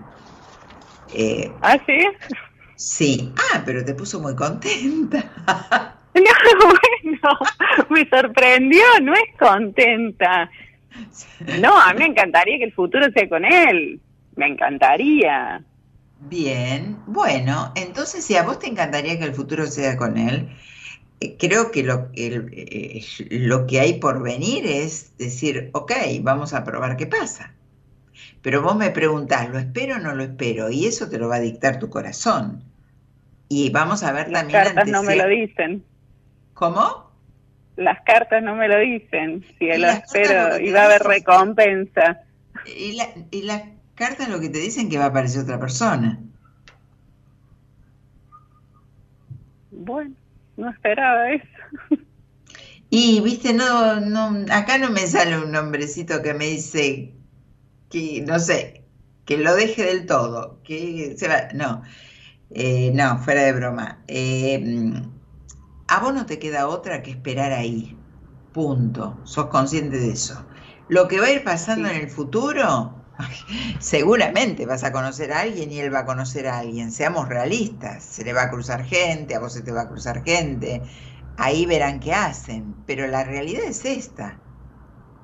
Eh, ¿Ah, sí? Sí. Ah, pero te puso muy contenta. no, bueno, me sorprendió, no es contenta. No, a mí me encantaría que el futuro sea con él. Me encantaría. Bien, bueno, entonces si a vos te encantaría que el futuro sea con él, eh, creo que lo, eh, lo que hay por venir es decir, ok, vamos a probar qué pasa. Pero vos me preguntás, ¿lo espero o no lo espero? Y eso te lo va a dictar tu corazón. Y vamos a ver también... Las cartas no me lo dicen. ¿Cómo? Las cartas no me lo dicen. Si lo espero y va a haber recompensa. Y, la, y las cartas lo que te dicen que va a aparecer otra persona. Bueno, no esperaba eso. Y viste, no, no, acá no me sale un nombrecito que me dice que, no sé, que lo deje del todo, que se va, no, eh, no, fuera de broma. Eh, a vos no te queda otra que esperar ahí, punto, sos consciente de eso. Lo que va a ir pasando en el futuro, seguramente vas a conocer a alguien y él va a conocer a alguien, seamos realistas, se le va a cruzar gente, a vos se te va a cruzar gente, ahí verán qué hacen, pero la realidad es esta.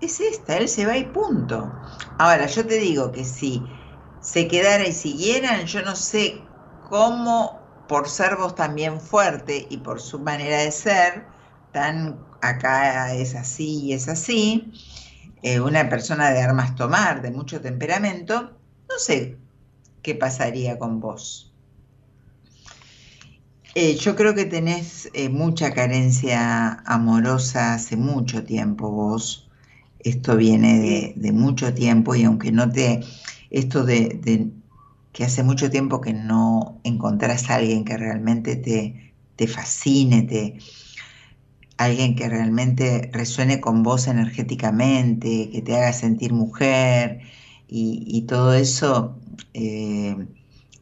Es esta, él se va y punto. Ahora, yo te digo que si se quedara y siguieran, yo no sé cómo, por ser vos también fuerte y por su manera de ser, tan acá es así y es así, eh, una persona de armas tomar, de mucho temperamento, no sé qué pasaría con vos. Eh, yo creo que tenés eh, mucha carencia amorosa hace mucho tiempo vos esto viene de, mucho tiempo y aunque no te, esto de, que hace mucho tiempo que no encontrás a alguien que realmente te, te fascine, te, alguien que realmente resuene con vos energéticamente, que te haga sentir mujer y, todo eso eh,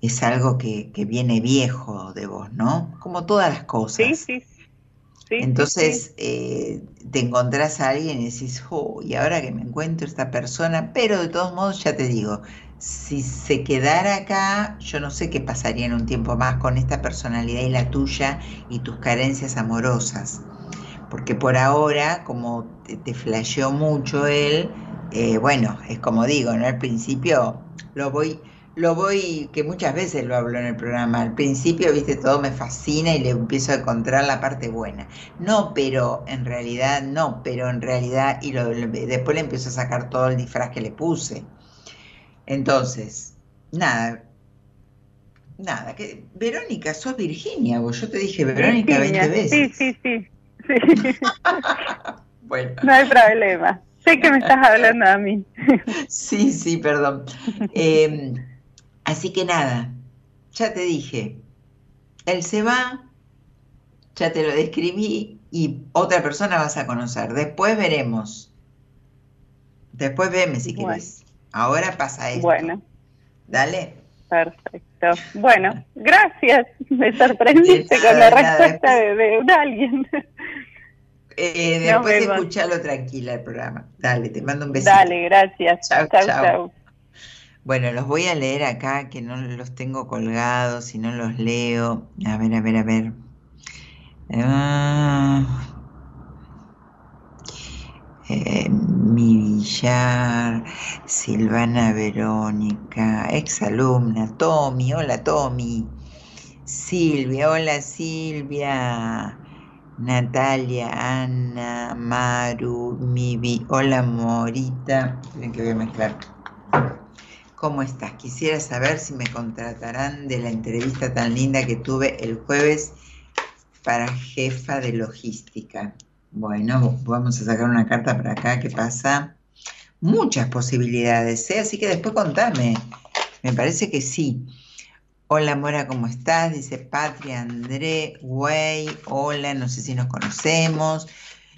es algo que, que, viene viejo de vos, ¿no? Como todas las cosas. Sí, sí, entonces eh, te encontrás a alguien y decís, oh, y ahora que me encuentro esta persona, pero de todos modos ya te digo, si se quedara acá, yo no sé qué pasaría en un tiempo más con esta personalidad y la tuya y tus carencias amorosas. Porque por ahora, como te, te flasheó mucho él, eh, bueno, es como digo, ¿no? Al principio lo voy, lo voy, que muchas veces lo hablo en el programa, al principio, viste, todo me fascina y le empiezo a encontrar la parte buena. No, pero en realidad, no, pero en realidad, y después le empiezo a sacar todo el disfraz que le puse. Entonces, nada, nada, que Verónica, sos Virginia, vos, yo te dije Verónica 20 veces. Sí, sí, sí. sí. bueno. No hay problema. Sé que me estás hablando a mí. sí, sí, perdón. Eh, Así que nada, ya te dije, él se va, ya te lo describí y otra persona vas a conocer. Después veremos. Después veme si quieres. Ahora pasa esto. Bueno. Dale. Perfecto. Bueno, gracias. Me sorprendiste con la respuesta de, alguien. Eh, después escuchalo tranquila el programa. Dale, te mando un besito. Dale, gracias. Chao, chao. Bueno, los voy a leer acá, que no los tengo colgados y no los leo. A ver, a ver, a ver. Ah. Eh, mi Villar, Silvana Verónica, exalumna, Tommy, hola Tommy, Silvia, hola Silvia, Natalia, Ana, Maru, Mivi, hola Morita, tienen que voy a mezclar. ¿Cómo estás? Quisiera saber si me contratarán de la entrevista tan linda que tuve el jueves para jefa de logística. Bueno, vamos a sacar una carta para acá. ¿Qué pasa? Muchas posibilidades, ¿eh? Así que después contame. Me parece que sí. Hola Mora, ¿cómo estás? Dice Patria André, güey, hola, no sé si nos conocemos.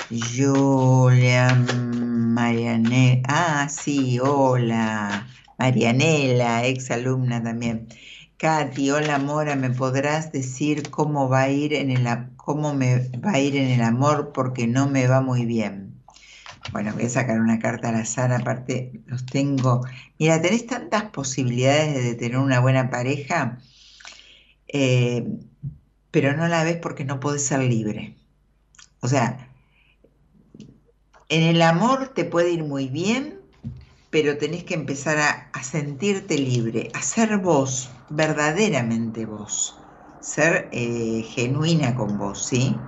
Julia Marianne, ah, sí, hola. Marianela, ex alumna también. Katy, hola Mora, ¿me podrás decir cómo va a ir en el cómo me va a ir en el amor porque no me va muy bien? Bueno, voy a sacar una carta al azar, aparte los tengo. Mira, tenés tantas posibilidades de tener una buena pareja, eh, pero no la ves porque no podés ser libre. O sea, en el amor te puede ir muy bien, pero tenés que empezar a, sentirte libre, a ser vos, verdaderamente vos, ser eh, genuina con vos, ¿sí?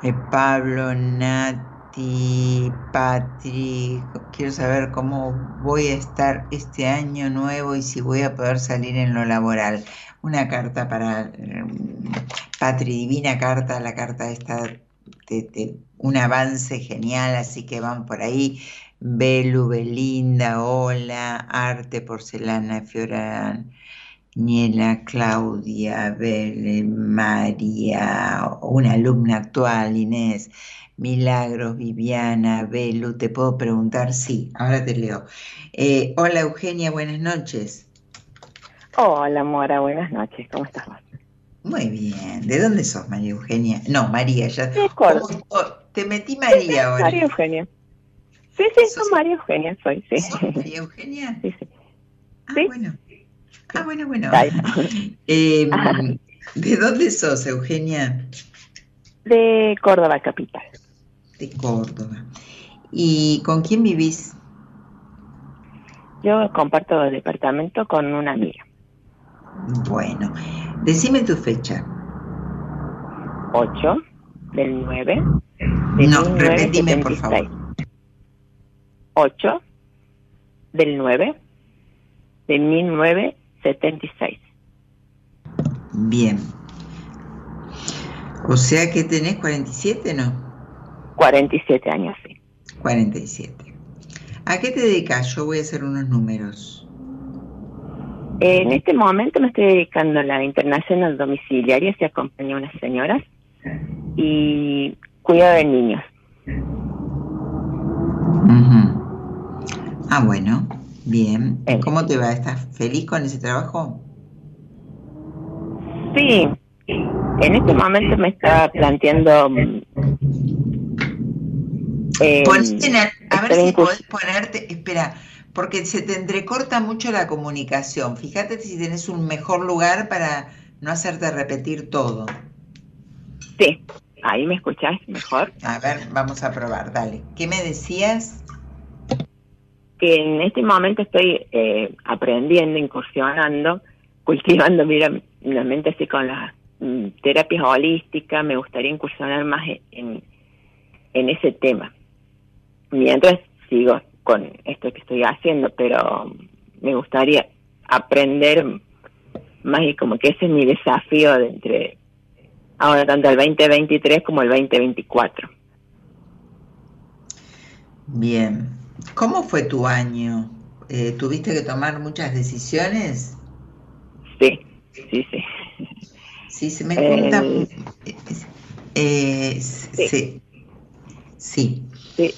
Eh, Pablo, Nati, Patri, quiero saber cómo voy a estar este año nuevo y si voy a poder salir en lo laboral. Una carta para eh, Patri, divina carta, la carta esta, de, un avance genial, así que van por ahí. Belu, Belinda, Hola, Arte, Porcelana, Fiora, Niela, Claudia, Bel, María, una alumna actual, Inés, Milagros, Viviana, Belu, ¿te puedo preguntar? Sí, ahora te leo. Eh, hola Eugenia, buenas noches. Hola Mora, buenas noches, ¿cómo estás? Muy bien. ¿De dónde sos, María Eugenia? No, María, ya. Te metí María ahora. María Eugenia. Sí, sí, soy María Eugenia, soy, sí. María Eugenia? Sí, sí. Ah, bueno. Ah, bueno, bueno. Eh, ¿De dónde sos, Eugenia? De Córdoba, capital. De Córdoba. ¿Y con quién vivís? Yo comparto el departamento con una amiga. Bueno, decime tu fecha. 8 del 9. no, repetime por favor. 8 del 9 de 1976. Bien. O sea que tenés 47, ¿no? 47 años, sí. 47. ¿A qué te dedicas? Yo voy a hacer unos números. En este momento me estoy dedicando a la internacional domiciliaria, se acompaña a unas señoras y cuidado de niños. Ah, bueno, bien. Eh. ¿Cómo te va? ¿Estás feliz con ese trabajo? Sí, en este momento me está planteando... Eh, a ver si podés ponerte, espera, porque se te entrecorta mucho la comunicación. Fíjate si tenés un mejor lugar para no hacerte repetir todo. Sí, ahí me escuchás mejor. A ver, vamos a probar, dale. ¿Qué me decías? Que en este momento estoy eh, aprendiendo, incursionando, cultivando, mira, la mente así con las mm, terapias holísticas, me gustaría incursionar más en, en ese tema. Mientras sigo con esto que estoy haciendo, pero me gustaría aprender más y como que ese es mi desafío de entre ahora tanto el 2023 como el 2024. Bien, ¿cómo fue tu año? Eh, ¿Tuviste que tomar muchas decisiones? Sí, sí, sí. Sí, se me cuenta. Eh, eh, sí. sí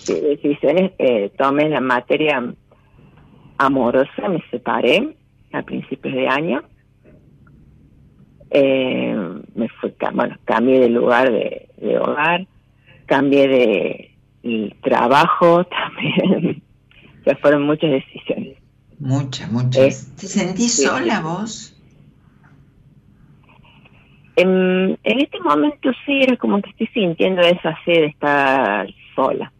decisiones eh, tomé la materia amorosa, me separé a principios de año. Eh, me fui, bueno, cambié de lugar de, hogar, cambié de trabajo también. ya fueron muchas decisiones. Muchas, muchas. ¿Te sentís sola vos? En, en, este momento sí, era como que estoy sintiendo esa sed de estar sola.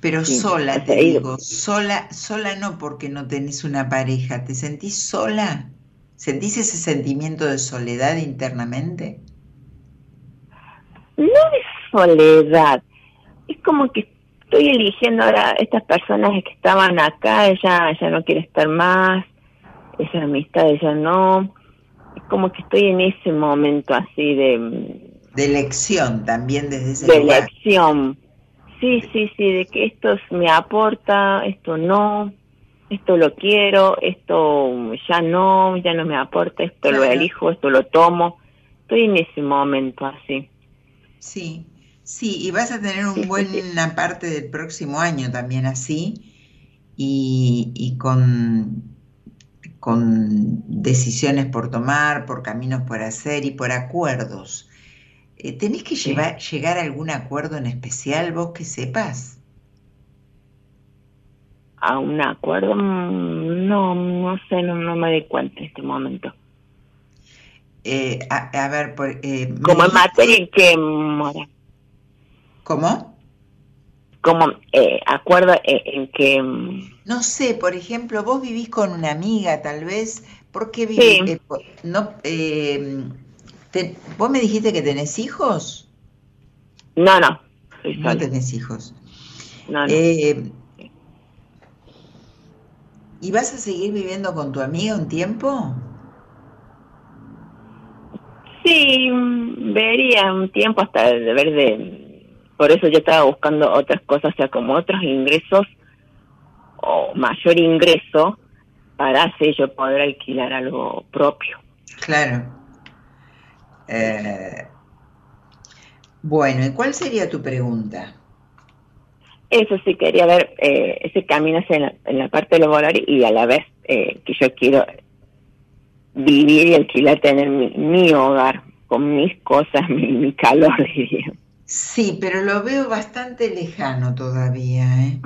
Pero sola, te digo, sola, sola no porque no tenés una pareja, ¿te sentís sola? ¿Sentís ese sentimiento de soledad internamente? No de soledad, es como que estoy eligiendo ahora estas personas que estaban acá, ella ya no quiere estar más, esa amistad ella no, es como que estoy en ese momento así de... De elección también desde ese de elección. Sí, sí, sí, de que esto me aporta, esto no, esto lo quiero, esto ya no, ya no me aporta, esto lo elijo, esto lo tomo. Estoy en ese momento así. Sí, sí, y vas a tener una buena parte del próximo año también así y, y con, con decisiones por tomar, por caminos por hacer y por acuerdos eh, ¿Tenés que llegar a algún acuerdo en especial vos que sepas? ¿A un acuerdo? Mm, no, no sé, no, me doy cuenta en este momento. Eh, a, ver, por, eh, como en materia en que... Mora. ¿Cómo? Como eh, acuerdo en, que... Mm, no sé, por ejemplo, vos vivís con una amiga, tal vez, ¿por qué vivís? no, ¿Vos me dijiste que tenés hijos? No, no. no tenés hijos. No, no. Eh, ¿Y vas a seguir viviendo con tu amiga un tiempo? Sí, vería un tiempo hasta de ver de... Por eso yo estaba buscando otras cosas, o sea, como otros ingresos o mayor ingreso para así yo poder alquilar algo propio. Claro. Eh, bueno, ¿y cuál sería tu pregunta? Eso sí, quería ver eh, ese camino en la, en la parte laboral y a la vez eh, que yo quiero vivir y alquilar, tener mi, hogar con mis cosas, mi, calor, diría. Sí, pero lo veo bastante lejano todavía. ¿eh?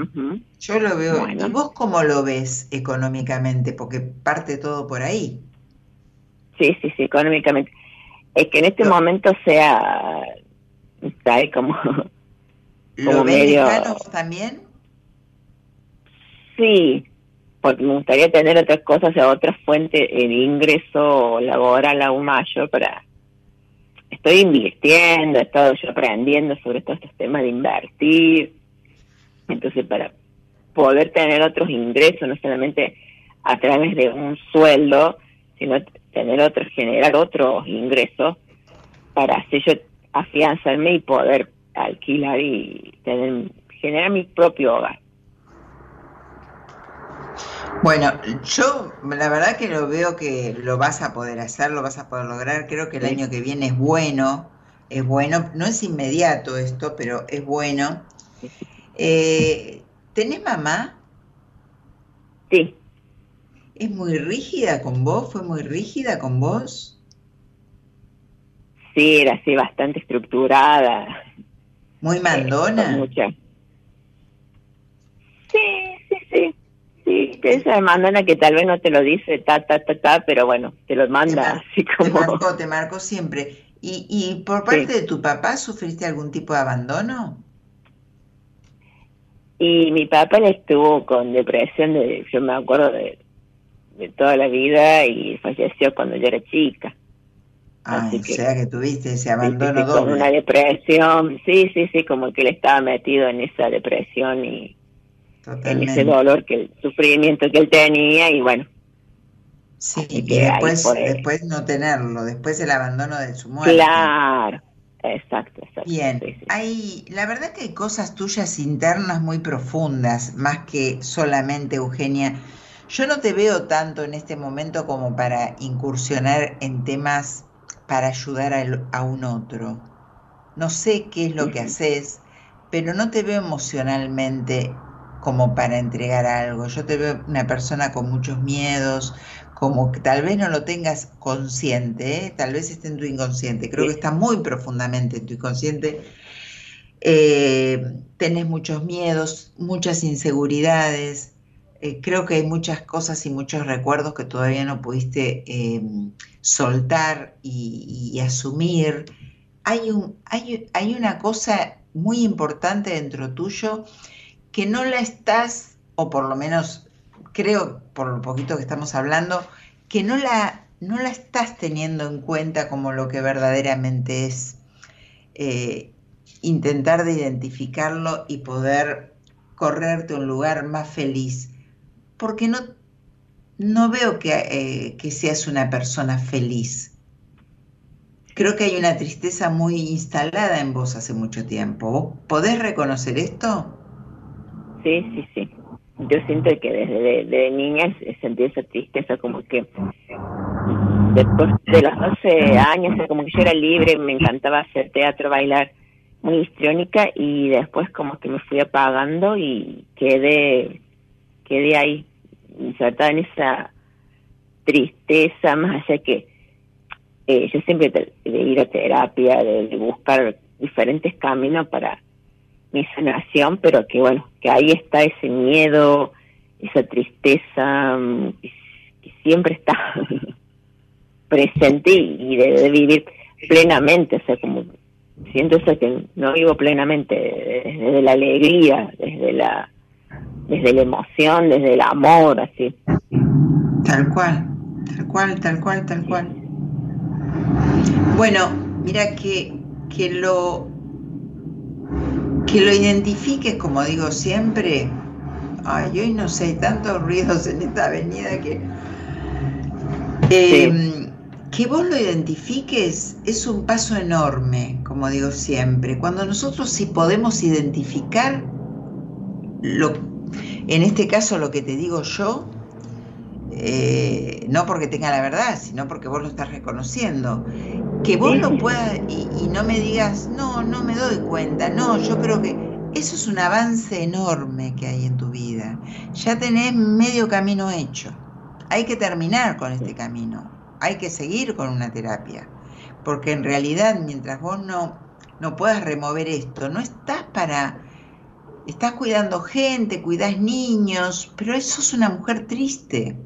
Yo lo veo. ¿Y vos cómo lo ves económicamente? Porque parte todo por ahí. Sí, sí, sí, económicamente. Es que en este momento sea, está ahí como ¿Lo ves también? Sí, porque me gustaría tener otras cosas, o otra fuente de ingreso laboral aún mayor para... Estoy invirtiendo, he estado yo aprendiendo sobre todos estos temas de invertir. Entonces, para poder tener otros ingresos, no solamente a través de un sueldo, sino tener otros, generar otros ingresos para así yo afianzarme y poder alquilar y tener, generar mi propio hogar. Bueno, yo la verdad que lo veo que lo vas a poder hacer, lo vas a poder lograr. Creo que el año que viene es bueno, es bueno. No es inmediato esto, pero es bueno. Eh, ¿Tenés mamá? Sí. ¿Es muy rígida con vos? ¿Fue muy rígida con vos? Sí, era así bastante estructurada. ¿Muy mandona? mucha. Sí. Sí, esa mandona que tal vez no te lo dice ta, ta, ta, ta, pero bueno, te lo manda así como... Te marcó, te marcó siempre. ¿Y, y por parte de tu papá sufriste algún tipo de abandono? Y mi papá estuvo con depresión, de, yo me acuerdo de, de toda la vida y falleció cuando yo era chica. Ah, o sea que tuviste ese abandono doble. Con una depresión, sí, sí, sí, como que él estaba metido en esa depresión y en ese dolor, que el sufrimiento que él tenía y bueno. Sí, y después, después no tenerlo, después el abandono de su muerte. Claro, exacto, exacto. Bien, hay, la verdad que hay cosas tuyas internas muy profundas, más que solamente Eugenia. Yo no te veo tanto en este momento como para incursionar en temas para ayudar a, un otro. No sé qué es lo que haces, pero no te veo emocionalmente como para entregar algo. Yo te veo una persona con muchos miedos, como que tal vez no lo tengas consciente, ¿eh? tal vez esté en tu inconsciente. Creo que está muy profundamente en tu inconsciente. Eh, tenés muchos miedos, muchas inseguridades. Eh, creo que hay muchas cosas y muchos recuerdos que todavía no pudiste em, soltar y, asumir. Hay, un, hay, hay una cosa muy importante dentro tuyo que no la estás, o por lo menos creo, por lo poquito que estamos hablando, que no la, no la estás teniendo en cuenta como lo que verdaderamente es. Eh, intentar de identificarlo y poder correrte a un lugar más feliz porque no, no veo que, eh, que seas una persona feliz. Creo que hay una tristeza muy instalada en vos hace mucho tiempo. podés reconocer esto? Sí, sí, sí. Yo siento que desde de, niña sentí esa tristeza como que después de los 12 años, como que yo era libre, me encantaba hacer teatro, bailar, muy histriónica y después como que me fui apagando y quedé, quedé ahí insertada en esa tristeza, más allá que eh, yo siempre de, ir a terapia, de, buscar diferentes caminos para mi sanación, pero que bueno, que ahí está ese miedo, esa tristeza mm, que, siempre está presente y de, vivir plenamente, o sea, como siento eso que no vivo plenamente, desde la alegría, desde la desde la emoción, desde el amor, así. Tal cual, tal cual, tal cual, tal cual. Bueno, mira que, que lo, que lo identifiques, como digo siempre. Ay, hoy no sé, hay tantos ruidos en esta avenida que... Em, que vos lo identifiques es un paso enorme, como digo siempre. Cuando nosotros sí podemos identificar lo, en este caso lo que te digo yo, eh, no porque tenga la verdad, sino porque vos lo estás reconociendo. Que vos lo puedas y, y, no me digas, no, no me doy cuenta, no, yo creo que eso es un avance enorme que hay en tu vida. Ya tenés medio camino hecho. Hay que terminar con este camino hay que seguir con una terapia, porque en realidad mientras vos no, no puedas remover esto, no estás para, estás cuidando gente, cuidas niños, pero eso es una mujer triste.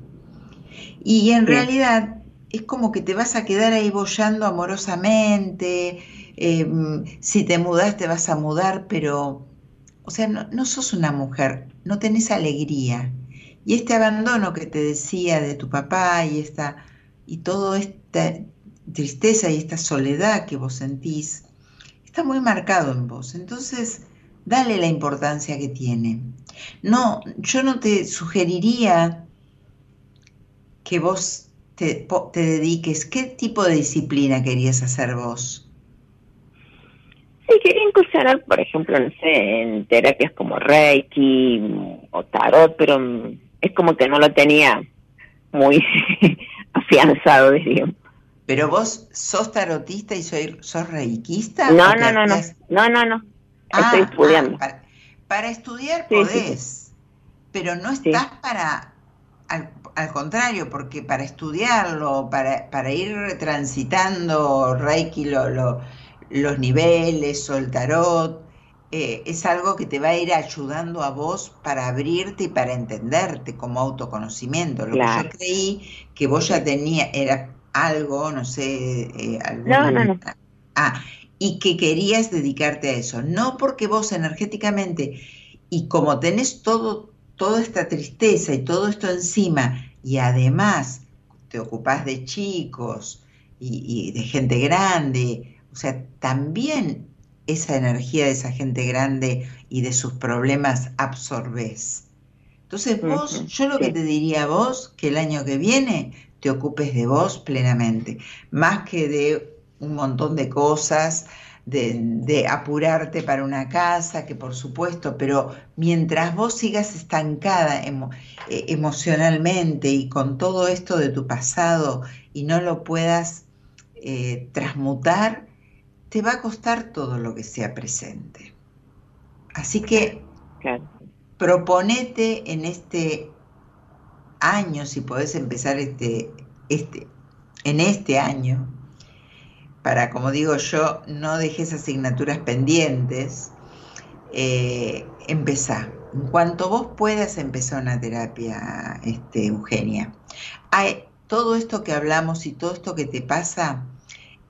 Y en realidad es como que te vas a quedar ahí bollando amorosamente, em, si te mudas te vas a mudar, pero, o sea, no, no sos una mujer, no tenés alegría. Y este abandono que te decía de tu papá y esta y toda esta tristeza y esta soledad que vos sentís está muy marcado en vos. Entonces, dale la importancia que tiene. No, yo no te sugeriría que vos te, te dediques. ¿Qué tipo de disciplina querías hacer vos? Sí, quería incursionar, por ejemplo, no sé, en terapias como Reiki o Tarot, pero es como que no lo tenía muy afianzado, diríamos. ¿Pero vos sos tarotista y soy, sos reikiista? No, no, no, no, no, no, no, estoy ah, estudiando. Ah, para, estudiar podés, pero no estás para, al, contrario, porque para estudiarlo, para, para ir transitando Reiki, lo, los niveles o el tarot, eh, es algo que te va a ir ayudando a vos para abrirte y para entenderte como autoconocimiento. Lo que yo creí que vos ya tenías, era algo, no sé, eh, no, no, no. Ah, y que querías dedicarte a eso. No porque vos energéticamente, y como tenés todo, toda esta tristeza y todo esto encima, y además te ocupás de chicos y, y de gente grande, o sea, también esa energía de esa gente grande y de sus problemas absorbes. Entonces vos, yo lo que te diría a vos, que el año que viene te ocupes de vos plenamente, más que de un montón de cosas, de, apurarte para una casa, que por supuesto, pero mientras vos sigas estancada eh, emocionalmente y con todo esto de tu pasado y no lo puedas eh, transmutar, te va a costar todo lo que sea presente. Así que proponete en este año, si podés empezar este, este, en este año, para, como digo yo, no dejes asignaturas pendientes, eh, empezá. En cuanto vos puedas empezar una terapia, este, Eugenia. Hay, todo esto que hablamos y todo esto que te pasa,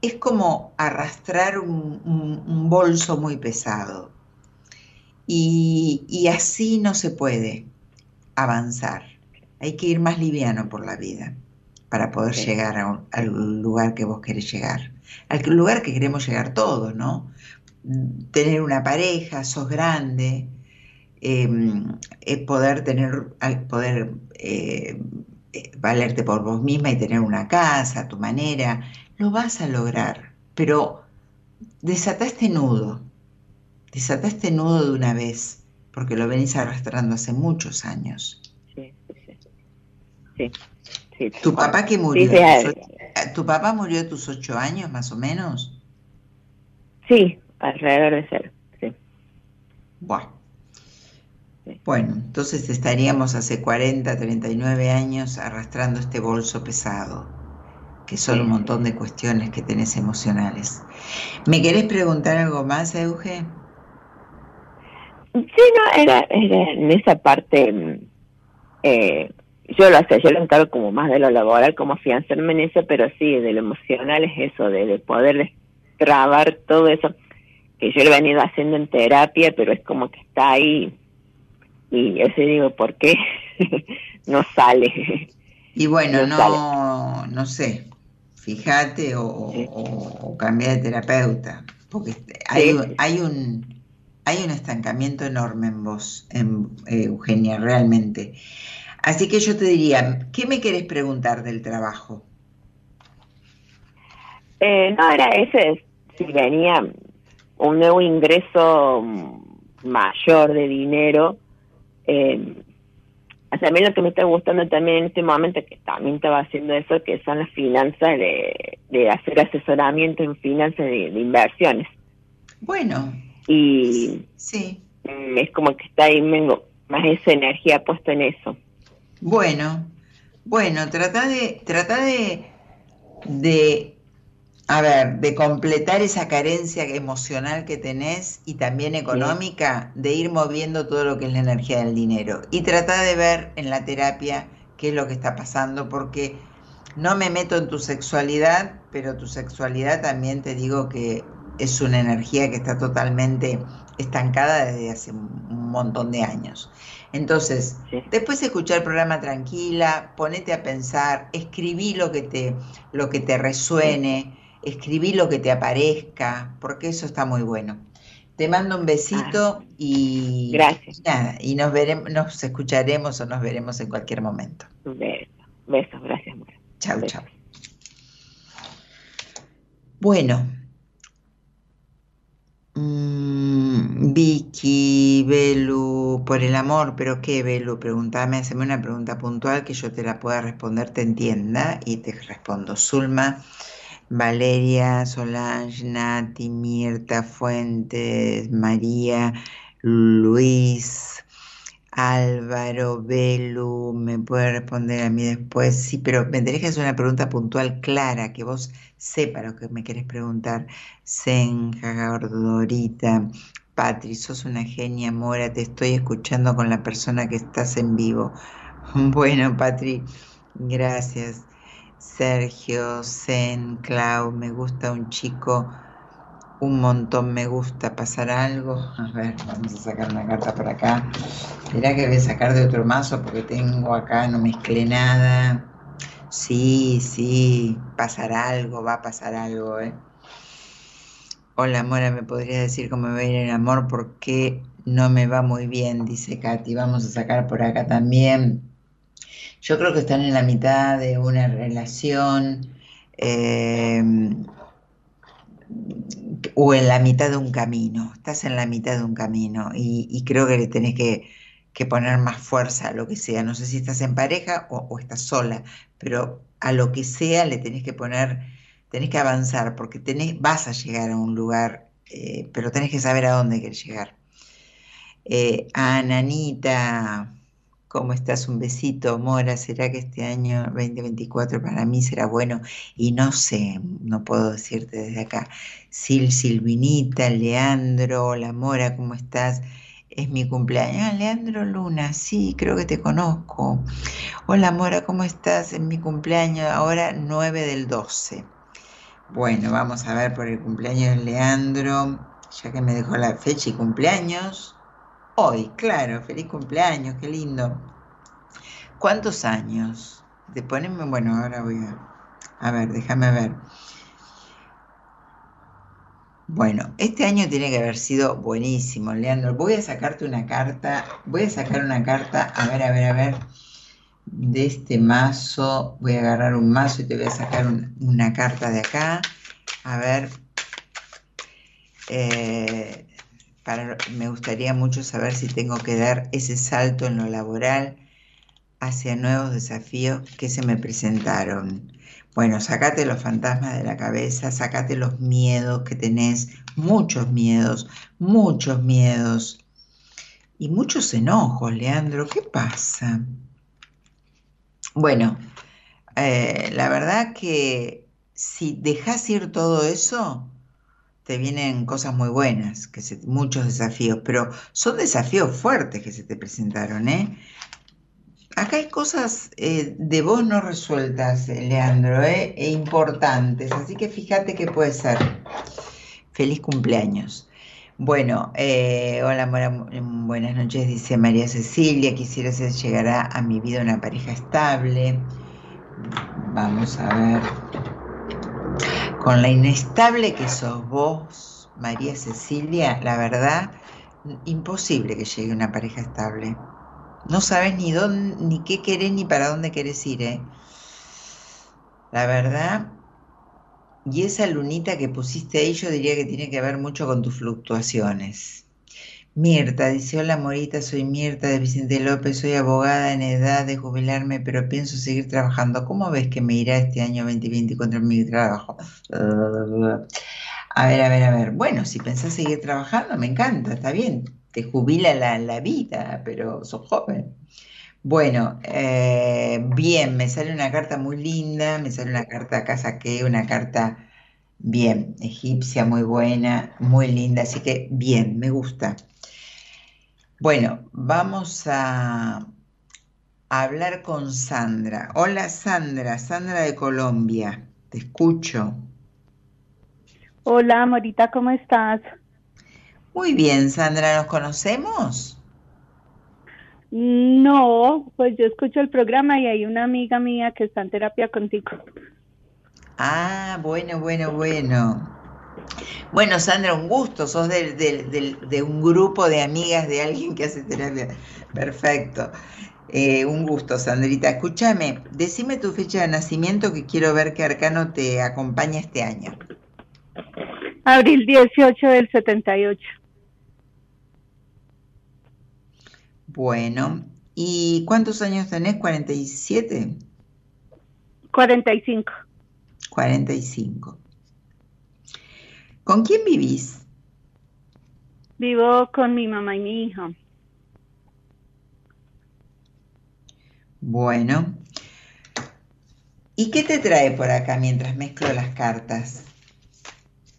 es como arrastrar un, bolso muy pesado. Y, así no se puede avanzar. Hay que ir más liviano por la vida para poder llegar al lugar que vos querés llegar. Al lugar que queremos llegar todos, ¿no? Tener una pareja, sos grande, em, poder tener, poder eh, eh, valerte por vos misma y tener una casa a tu manera, lo vas a lograr, pero desata este nudo, desata este nudo de una vez, porque lo venís arrastrando hace muchos años. Sí, sí, sí. ¿Tu papá que murió? ¿Tu papá murió a tus ocho años, más o menos? Sí, alrededor de ser, sí. Bueno. Bueno, entonces estaríamos hace 40, 39 años arrastrando este bolso pesado que son un montón de cuestiones que tenés emocionales. ¿Me querés preguntar algo más, Euge? Sí, no, era, en esa parte, mm, eh, yo lo sé, yo lo encargo como más de lo laboral, como afianzarme en eso, pero sí, de lo emocional es eso, de, poder trabar todo eso, que yo lo he venido haciendo en terapia, pero es como que está ahí, y yo sí digo, ¿por qué no sale? Y bueno, no, no sé, fíjate o, cambia de terapeuta, porque hay, hay un hay un estancamiento enorme en vos, en, eh, Eugenia, realmente. Así que yo te diría, ¿qué me querés preguntar del trabajo? Eh, no, era ese, si venía un nuevo ingreso mayor de dinero. Eh, también lo que me está gustando también en este momento, que también estaba haciendo eso, que son las finanzas, de, de hacer asesoramiento en finanzas de, inversiones. Bueno. Y sí. es como que está ahí más esa energía puesta en eso. Bueno, bueno, trata de, trata de, de a ver, de completar esa carencia emocional que tenés y también económica, de ir moviendo todo lo que es la energía del dinero. Y trata de ver en la terapia qué es lo que está pasando, porque no me meto en tu sexualidad, pero tu sexualidad también te digo que es una energía que está totalmente estancada desde hace un montón de años. Entonces, después de escuchar el programa tranquila, ponete a pensar, escribí lo que te, lo que te resuene escribí lo que te aparezca, porque eso está muy bueno. Te mando un besito ah, y gracias. Nada, y nos veremos, nos escucharemos o nos veremos en cualquier momento. Un beso, besos, gracias. Chao, chao. Bueno, mm, Vicky, Belu, por el amor, pero ¿qué, Belu? Preguntame, haceme una pregunta puntual que yo te la pueda responder, te entienda y te respondo. Zulma, Valeria, Solange, Nati, Mirta, Fuentes, María, Luis, Álvaro, Belu, me puede responder a mí después, sí, pero me tenés que hacer una pregunta puntual, clara, que vos sepa lo que me querés preguntar. Senja, Gordorita, Patri, sos una genia, Mora, te estoy escuchando con la persona que estás en vivo. Bueno, Patri, gracias. Sergio, Zen, Clau, me gusta un chico, un montón me gusta pasar algo. A ver, vamos a sacar una carta por acá. Mirá que voy a sacar de otro mazo porque tengo acá, no mezclé nada. Sí, sí, pasará algo, va a pasar algo, ¿eh? Hola, Mora, ¿me podrías decir cómo me va a ir el amor? Porque no me va muy bien, dice Katy. Vamos a sacar por acá también. Yo creo que están en la mitad de una relación em, o en la mitad de un camino. Estás en la mitad de un camino y, creo que le tenés que, poner más fuerza a lo que sea. No sé si estás en pareja o, estás sola, pero a lo que sea le tenés que poner, tenés que avanzar porque tenés, vas a llegar a un lugar, eh, pero tenés que saber a dónde querés llegar. Eh, Ananita, ¿Cómo estás? Un besito, Mora. ¿Será que este año 2024 para mí será bueno? Y no sé, no puedo decirte desde acá. Sil, Silvinita, Leandro, hola Mora, ¿cómo estás? Es mi cumpleaños. Ah, Leandro Luna, sí, creo que te conozco. Hola Mora, ¿cómo estás? Es mi cumpleaños, ahora 9 del 12. Bueno, vamos a ver por el cumpleaños de Leandro, ya que me dejó la fecha y cumpleaños. Hoy, claro, feliz cumpleaños, qué lindo. ¿Cuántos años? De ponerme, bueno, ahora voy a... A ver, déjame ver. Bueno, este año tiene que haber sido buenísimo, Leandro. Voy a sacarte una carta, voy a sacar una carta, a ver, a ver, a ver, de este mazo. Voy a agarrar un mazo y te voy a sacar una carta de acá. A ver. Eh, me gustaría mucho saber si tengo que dar ese salto en lo laboral hacia nuevos desafíos que se me presentaron. Bueno, sacate los fantasmas de la cabeza, sacate los miedos que tenés, muchos miedos, muchos miedos y muchos enojos, Leandro. ¿Qué pasa? Bueno, eh, la verdad que si dejas ir todo eso, te vienen cosas muy buenas, que muchos desafíos, pero son desafíos fuertes que se te presentaron, ¿eh? Acá hay cosas eh, de vos no resueltas, Leandro, ¿eh? e importantes, así que fíjate qué puede ser. Feliz cumpleaños. Bueno, eh, hola, buenas noches, dice María Cecilia, quisiera ser llegará a mi vida una pareja estable. Vamos a ver con la inestable que sos vos, María Cecilia, la verdad, imposible que llegue una pareja estable. No sabes ni dónde, ni qué querés, ni para dónde querés ir, ¿eh? La verdad, y esa lunita que pusiste ahí, yo diría que tiene que ver mucho con tus fluctuaciones. Mirta dice, hola Morita, soy Mirta de Vicente López, soy abogada en edad de jubilarme, pero pienso seguir trabajando. ¿Cómo ves que me irá este año 2020 contra mi trabajo? A ver, a ver, a ver. Bueno, si pensás seguir trabajando, me encanta, está bien. Te jubila la, vida, pero sos joven. Bueno, eh, bien, me sale una carta muy linda, me sale una carta acá saqué, una carta bien, egipcia, muy buena, muy linda, así que bien, me gusta. Bueno, vamos a hablar con Sandra. Hola Sandra, Sandra de Colombia, te escucho. Hola Morita, ¿cómo estás? Muy bien, Sandra, ¿nos conocemos? No, pues yo escucho el programa y hay una amiga mía que está en terapia contigo. Ah, bueno, bueno, bueno. Bueno, Sandra, un gusto. Sos de un grupo de amigas de alguien que hace terapia. Perfecto. Eh, un gusto, Sandrita. Escúchame, decime tu fecha de nacimiento que quiero ver qué arcano te acompaña este año. Abril 18 del 78. Bueno, ¿y cuántos años tenés? ¿47? 45. 45. ¿Con quién vivís? Vivo con mi mamá y mi hija. Bueno. ¿Y qué te trae por acá mientras mezclo las cartas?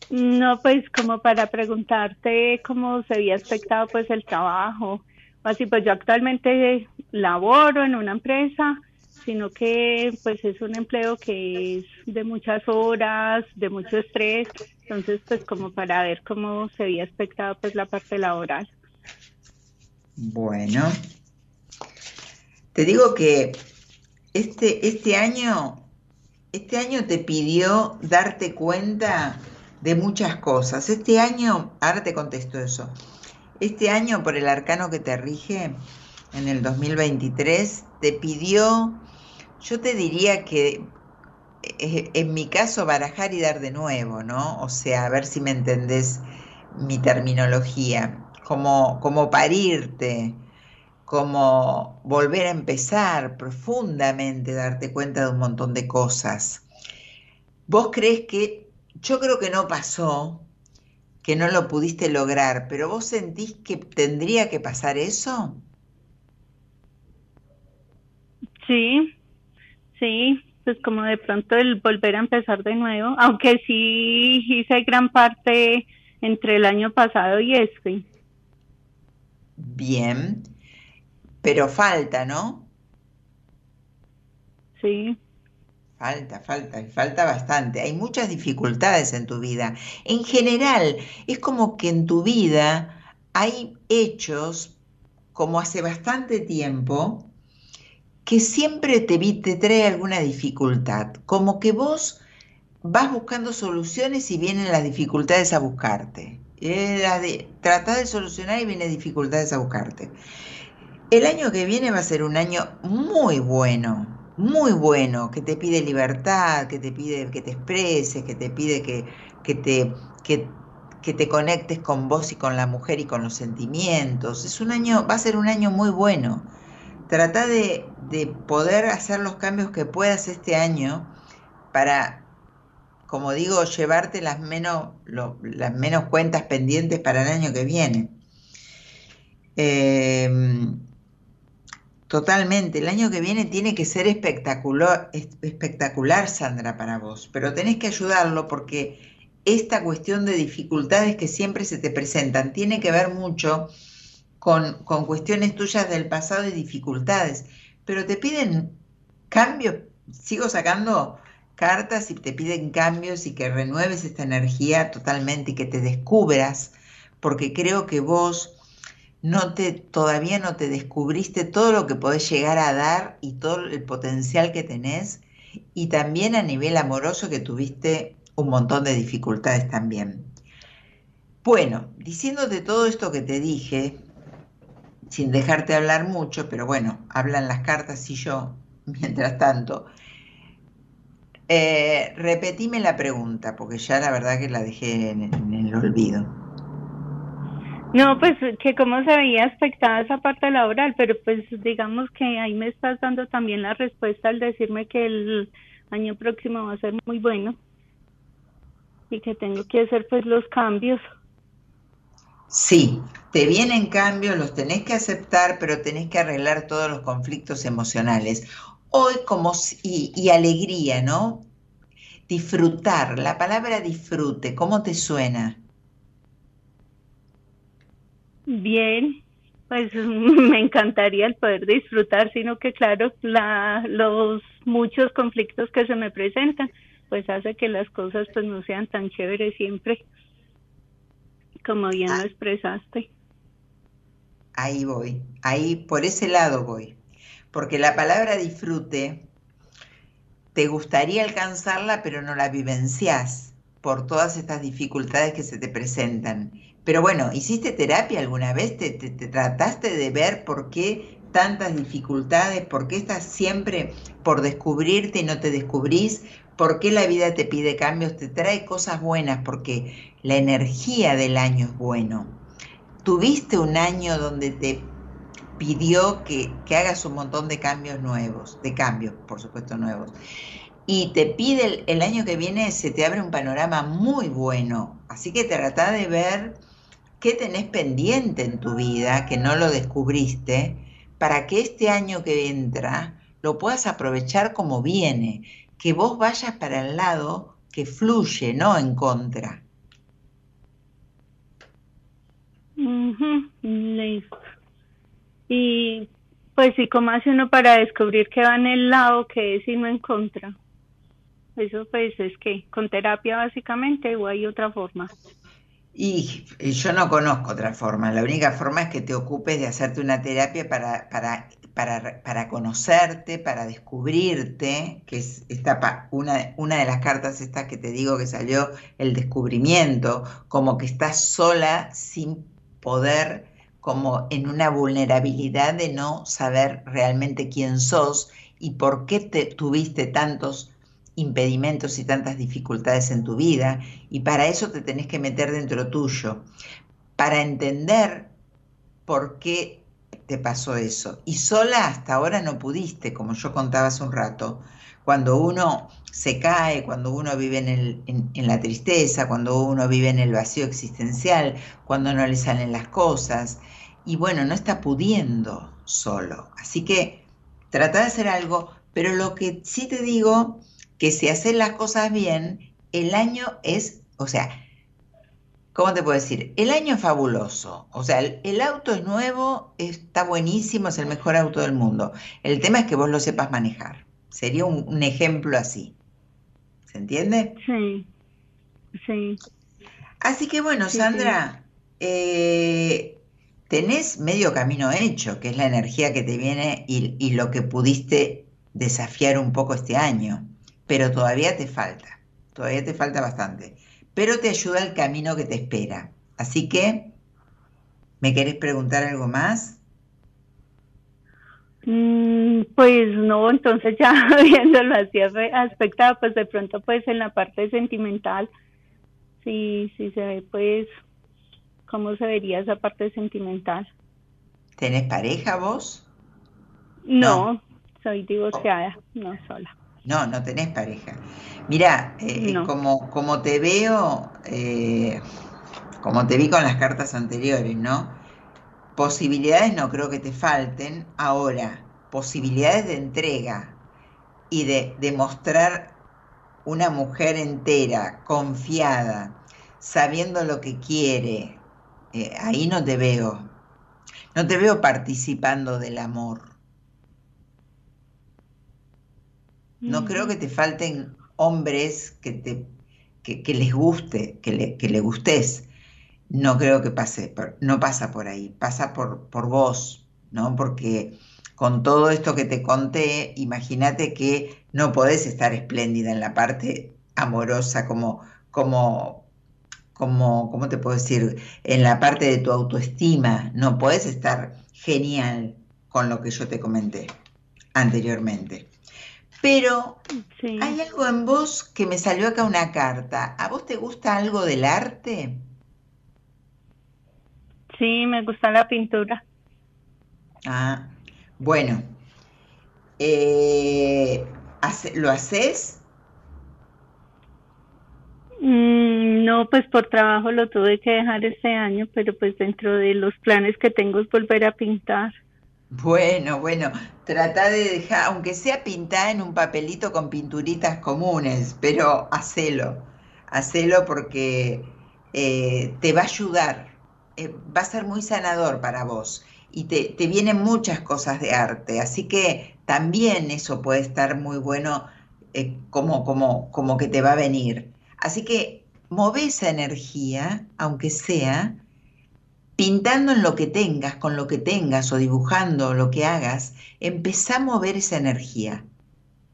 No, pues como para preguntarte cómo se había expectado pues el trabajo. Así pues yo actualmente laboro en una empresa sino que pues es un empleo que es de muchas horas, de mucho estrés, entonces pues como para ver cómo se había expectado pues la parte laboral. Bueno, te digo que este, este año, este año te pidió darte cuenta de muchas cosas. Este año, ahora te contesto eso. Este año, por el arcano que te rige, en el 2023, te pidió yo te diría que eh, en mi caso barajar y dar de nuevo, ¿no? O sea, a ver si me entendés mi terminología, como, como parirte, como volver a empezar profundamente, darte cuenta de un montón de cosas. ¿Vos crees que, yo creo que no pasó, que no lo pudiste lograr, pero vos sentís que tendría que pasar eso? Sí, Sí, pues como de pronto el volver a empezar de nuevo, aunque sí hice gran parte entre el año pasado y este. Bien, pero falta, ¿no? Sí. Falta, falta, falta bastante. Hay muchas dificultades en tu vida. En general, es como que en tu vida hay hechos, como hace bastante tiempo, que siempre te, te trae alguna dificultad, como que vos vas buscando soluciones y vienen las dificultades a buscarte. Era de, de solucionar y vienen dificultades a buscarte. El año que viene va a ser un año muy bueno, muy bueno, que te pide libertad, que te pide que te expreses, que te pide que, que te, que te conectes con vos y con la mujer y con los sentimientos. Es un año, va a ser un año muy bueno trata de, poder hacer los cambios que puedas este año para, como digo, llevarte las menos, las menos cuentas pendientes para el año que viene. Em, totalmente, el año que viene tiene que ser espectacular, espectacular, Sandra, para vos, pero tenés que ayudarlo porque esta cuestión de dificultades que siempre se te presentan tiene que ver mucho con, cuestiones tuyas del pasado y dificultades, pero te piden cambios, sigo sacando cartas y te piden cambios y que renueves esta energía totalmente y que te descubras, porque creo que vos no te, todavía no te descubriste todo lo que podés llegar a dar y todo el potencial que tenés, y también a nivel amoroso que tuviste un montón de dificultades también. Bueno, diciéndote todo esto que te dije, sin dejarte hablar mucho, pero bueno, hablan las cartas y yo, mientras tanto, eh, repetime la pregunta, porque ya la verdad que la dejé en, el olvido. No, pues que cómo se veía afectada esa parte laboral, pero pues digamos que ahí me estás dando también la respuesta al decirme que el año próximo va a ser muy bueno y que tengo que hacer pues los cambios. Sí, te vienen cambios, los tenés que aceptar, pero tenés que arreglar todos los conflictos emocionales. Hoy como y, alegría, ¿no? Disfrutar, la palabra disfrute, ¿cómo te suena? Bien, pues me encantaría el poder disfrutar, sino que claro, la, los muchos conflictos que se me presentan, pues hace que las cosas pues no sean tan chéveres siempre como bien lo ah. expresaste. Ahí voy, ahí por ese lado voy. Porque la palabra disfrute, te gustaría alcanzarla, pero no la vivencias por todas estas dificultades que se te presentan. Pero bueno, ¿hiciste terapia alguna vez? ¿Te, te, trataste de ver por qué tantas dificultades? ¿Por qué estás siempre por descubrirte y no te descubrís? ¿Por qué la vida te pide cambios? Te trae cosas buenas porque la energía del año es bueno. Tuviste un año donde te pidió que, hagas un montón de cambios nuevos, de cambios, por supuesto, nuevos. Y te pide el, el año que viene, se te abre un panorama muy bueno. Así que trata de ver qué tenés pendiente en tu vida, que no lo descubriste, para que este año que entra lo puedas aprovechar como viene que vos vayas para el lado que fluye, no en contra. Y pues, ¿y cómo hace uno para descubrir que va en el lado que es y no en contra? Eso pues es que con terapia básicamente o hay otra forma. Y, yo no conozco otra forma. La única forma es que te ocupes de hacerte una terapia para, para, para, para conocerte, para descubrirte, que es esta, una, una de las cartas estas que te digo que salió, el descubrimiento, como que estás sola sin poder, como en una vulnerabilidad de no saber realmente quién sos y por qué te tuviste tantos impedimentos y tantas dificultades en tu vida y para eso te tenés que meter dentro tuyo, para entender por qué te pasó eso. Y sola hasta ahora no pudiste, como yo contaba hace un rato, cuando uno se cae, cuando uno vive en, en, la tristeza, cuando uno vive en el vacío existencial, cuando no le salen las cosas, y bueno, no está pudiendo solo. Así que trata de hacer algo, pero lo que sí te digo que si haces las cosas bien, el año es, o sea, ¿cómo te puedo decir? El año es fabuloso. O sea, el, auto es nuevo, está buenísimo, es el mejor auto del mundo. El tema es que vos lo sepas manejar. Sería un, ejemplo así. ¿Se entiende? Sí, sí. Así que bueno, Sandra, eh, tenés medio camino hecho, que es la energía que te viene y lo que pudiste desafiar un poco este año pero todavía te falta, todavía te falta bastante, pero te ayuda el camino que te espera. Así que, ¿me querés preguntar algo más? Mm, pues no, entonces ya viéndolo así aspectado, pues de pronto pues en la parte sentimental, sí, sí se ve pues cómo se vería esa parte sentimental. ¿Tenés pareja vos? No, soy divorciada, no sola. No, no tenés pareja. Mira, eh, como, como te veo, eh, como te vi con las cartas anteriores, ¿no? Posibilidades no creo que te falten. Ahora, posibilidades de entrega y de demostrar una mujer entera, confiada, sabiendo lo que quiere, eh, ahí no te veo. No te veo participando del amor. No creo que te falten hombres que, te, que, les guste, que le, que le gustes. No creo que pase, no pasa por ahí, pasa por, por vos, ¿no? Porque con todo esto que te conté, imagínate que no podés estar espléndida en la parte amorosa como, como, como, ¿cómo te puedo decir? En la parte de tu autoestima, no puedes estar genial con lo que yo te comenté anteriormente. Pero hay algo en vos que me salió acá una carta. ¿A vos te gusta algo del arte? Sí, me gusta la pintura. Ah, bueno. Eh, ¿Lo haces? Mm, no, pues por trabajo lo tuve que dejar este año, pero pues dentro de los planes que tengo es volver a pintar. Bueno, bueno, trata de dejar, aunque sea pintada en un papelito con pinturitas comunes, pero hacelo, hacelo porque eh, te va a ayudar, eh, va a ser muy sanador para vos y te, te vienen muchas cosas de arte, así que también eso puede estar muy bueno eh, como, como, como que te va a venir. Así que move esa energía, aunque sea, pintando en lo que tengas, con lo que tengas o dibujando lo que hagas, empezá a mover esa energía,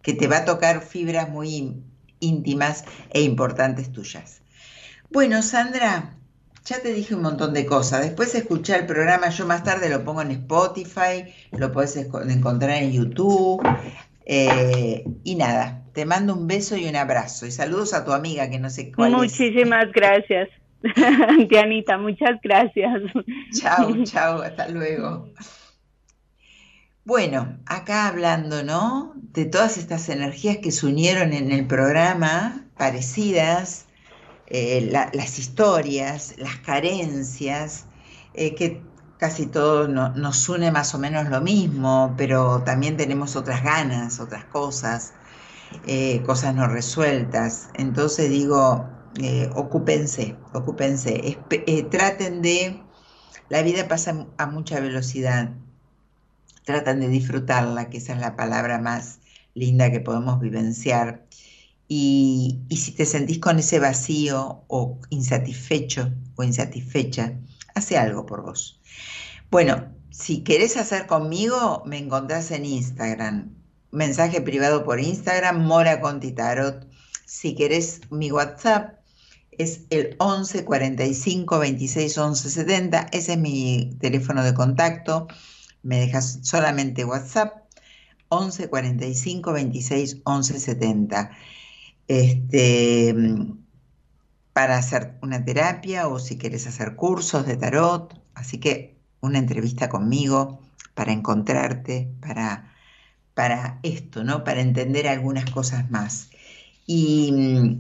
que te va a tocar fibras muy íntimas e importantes tuyas. Bueno, Sandra, ya te dije un montón de cosas. Después escuchar el programa, yo más tarde lo pongo en Spotify, lo puedes encontrar en YouTube. Eh, y nada, te mando un beso y un abrazo. Y saludos a tu amiga, que no sé cuál Muchísimas gracias. Dianita, muchas gracias. Chao, chao, hasta luego. Bueno, acá hablando, ¿no? De todas estas energías que se unieron en el programa, parecidas, eh, las historias, las carencias, eh, que casi todo nos une más o menos lo mismo, pero también tenemos otras ganas, otras cosas, eh, cosas no resueltas. Entonces digo, eh, ocúpense, ocúpense, eh, traten de, la vida pasa a mucha velocidad, tratan de disfrutarla, que esa es la palabra más linda que podemos vivenciar. Y, y si te sentís con ese vacío o insatisfecho o insatisfecha, hace algo por vos. Bueno, si querés hacer conmigo, me encontrás en Instagram. Mensaje privado por Instagram, Mora Conti Tarot. Si querés mi WhatsApp, es el 11 45 26 11 70. Ese es mi teléfono de contacto. Me dejas solamente WhatsApp 11 45 26 11 70. Este, para hacer una terapia o si quieres hacer cursos de tarot. Así que una entrevista conmigo para encontrarte, para, para esto, ¿no? Para entender algunas cosas más. Y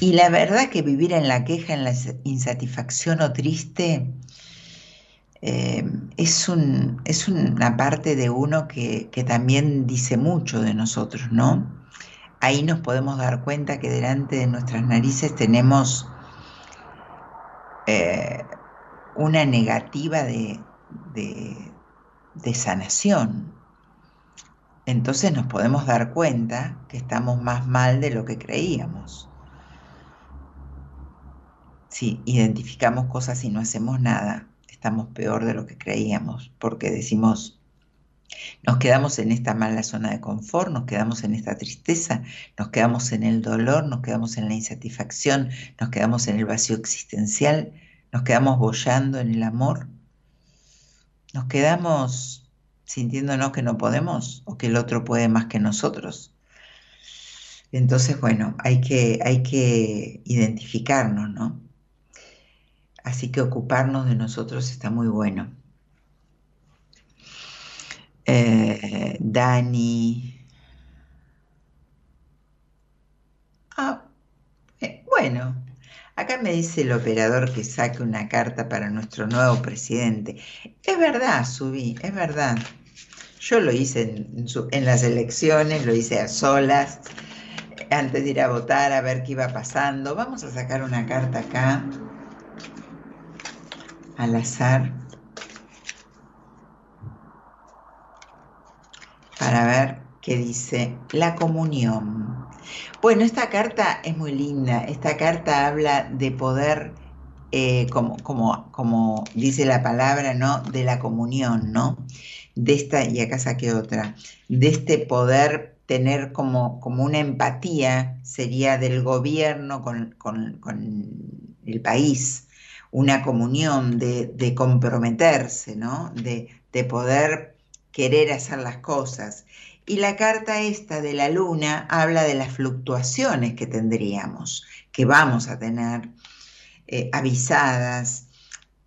y la verdad que vivir en la queja, en la insatisfacción o triste, eh, es, un, una parte de uno que, también dice mucho de nosotros, ¿no? Ahí nos podemos dar cuenta que delante de nuestras narices tenemos eh, una negativa de sanación. Entonces nos podemos dar cuenta que estamos más mal de lo que creíamos. Si identificamos cosas y no hacemos nada, estamos peor de lo que creíamos, porque decimos, nos quedamos en esta mala zona de confort, nos quedamos en esta tristeza, nos quedamos en el dolor, nos quedamos en la insatisfacción, nos quedamos en el vacío existencial, nos quedamos bollando en el amor, nos quedamos sintiéndonos que no podemos o que el otro puede más que nosotros. Entonces, bueno, hay que, hay que identificarnos, ¿no? Así que ocuparnos de nosotros está muy bueno. Eh, Dani. Ah, eh, bueno, acá me dice el operador que saque una carta para nuestro nuevo presidente. Es verdad, subí, es verdad. Yo lo hice en, en las elecciones, lo hice a solas, antes de ir a votar, a ver qué iba pasando. Vamos a sacar una carta acá al azar para ver qué dice la comunión. Bueno, esta carta es muy linda. Esta carta habla de poder, eh, como, como, como dice la palabra, ¿no? De la comunión, ¿no? De esta, y acá saqué otra, de este poder tener como, como una empatía, sería del gobierno con, con el país, una comunión de, comprometerse, ¿no? De, de poder querer hacer las cosas. Y la carta esta de la luna habla de las fluctuaciones que tendríamos, que vamos a tener eh, avisadas,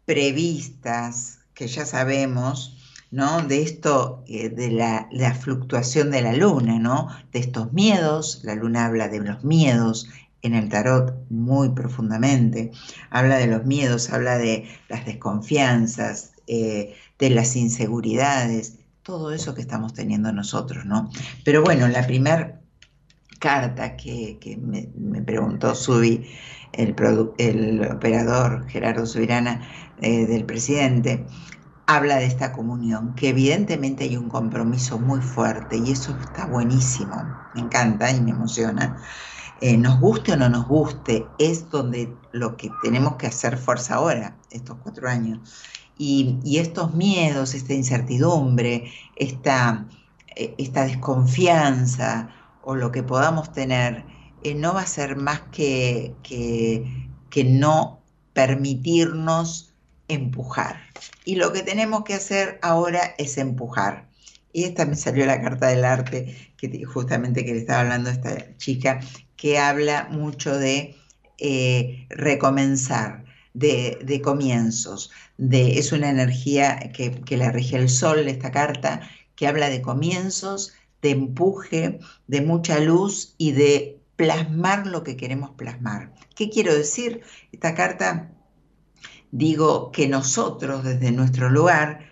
previstas, que ya sabemos, ¿no? De esto, eh, de la, la, fluctuación de la luna, ¿no? De estos miedos, la luna habla de los miedos en el tarot muy profundamente, habla de los miedos, habla de las desconfianzas, eh, de las inseguridades, todo eso que estamos teniendo nosotros, ¿no? Pero bueno, la primera carta que, me, preguntó Subi, el, operador Gerardo Subirana eh, del presidente, habla de esta comunión, que evidentemente hay un compromiso muy fuerte y eso está buenísimo, me encanta y me emociona. Eh, nos guste o no nos guste, es donde lo que tenemos que hacer fuerza ahora, estos cuatro años. Y, estos miedos, esta incertidumbre, esta, eh, esta, desconfianza o lo que podamos tener, eh, no va a ser más que, que, no permitirnos empujar. Y lo que tenemos que hacer ahora es empujar. Y esta me salió la carta del arte, que justamente que le estaba hablando a esta chica, que habla mucho de eh, recomenzar, de, comienzos. De, es una energía que, que la rige el sol, esta carta, que habla de comienzos, de empuje, de mucha luz y de plasmar lo que queremos plasmar. ¿Qué quiero decir? Esta carta digo que nosotros desde nuestro lugar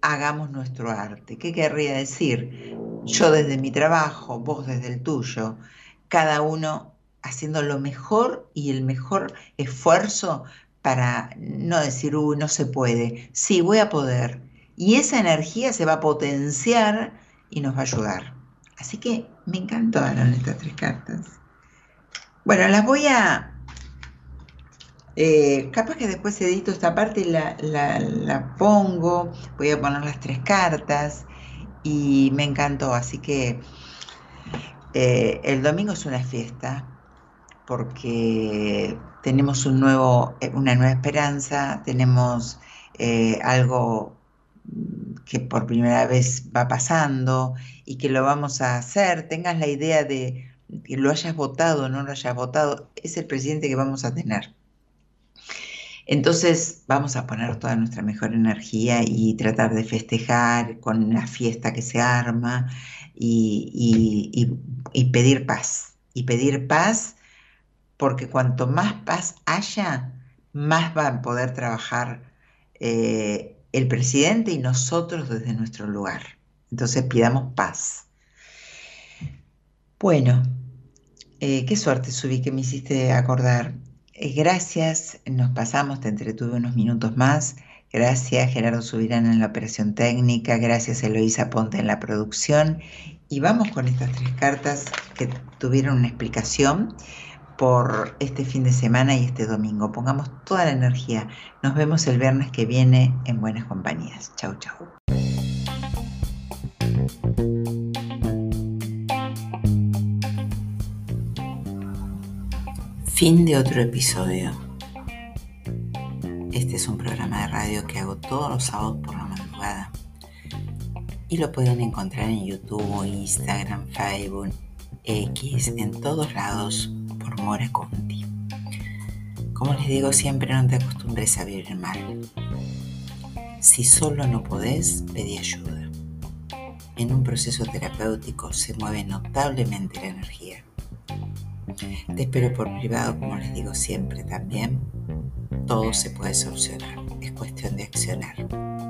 hagamos nuestro arte. ¿Qué querría decir? Yo desde mi trabajo, vos desde el tuyo, cada uno haciendo lo mejor y el mejor esfuerzo para no decir, uy, no se puede. Sí, voy a poder. Y esa energía se va a potenciar y nos va a ayudar. Así que me encantaron estas tres cartas. Bueno, las voy a... Eh, capaz que después edito esta parte y la, la, pongo. Voy a poner las tres cartas. Y me encantó. Así que eh, el domingo es una fiesta porque tenemos un nuevo, eh, una nueva esperanza, tenemos eh, algo que por primera vez va pasando y que lo vamos a hacer, tengas la idea de que lo hayas votado o no lo hayas votado, es el presidente que vamos a tener. Entonces vamos a poner toda nuestra mejor energía y tratar de festejar con la fiesta que se arma y, y pedir paz. Y pedir paz porque cuanto más paz haya, más va a poder trabajar eh, el presidente y nosotros desde nuestro lugar. Entonces pidamos paz. Bueno, eh, qué suerte, Subí, que me hiciste acordar. Eh, gracias, nos pasamos, te entretuve unos minutos más. Gracias, Gerardo Subirán en la operación técnica. Gracias, Eloísa Ponte en la producción. Y vamos con estas tres cartas que tuvieron una explicación por este fin de semana y este domingo. Pongamos toda la energía. Nos vemos el viernes que viene en Buenas Compañías. Chau, chau. Fin de otro episodio. Este es un programa de radio que hago todos los sábados por la. Y lo pueden encontrar en YouTube, Instagram, Facebook, X, en todos lados por Mora Conti. Como les digo siempre, no te acostumbres a vivir mal. Si solo no podés, pedí ayuda. En un proceso terapéutico se mueve notablemente la energía. Te espero por privado, como les digo siempre también. Todo se puede solucionar. Es cuestión de accionar.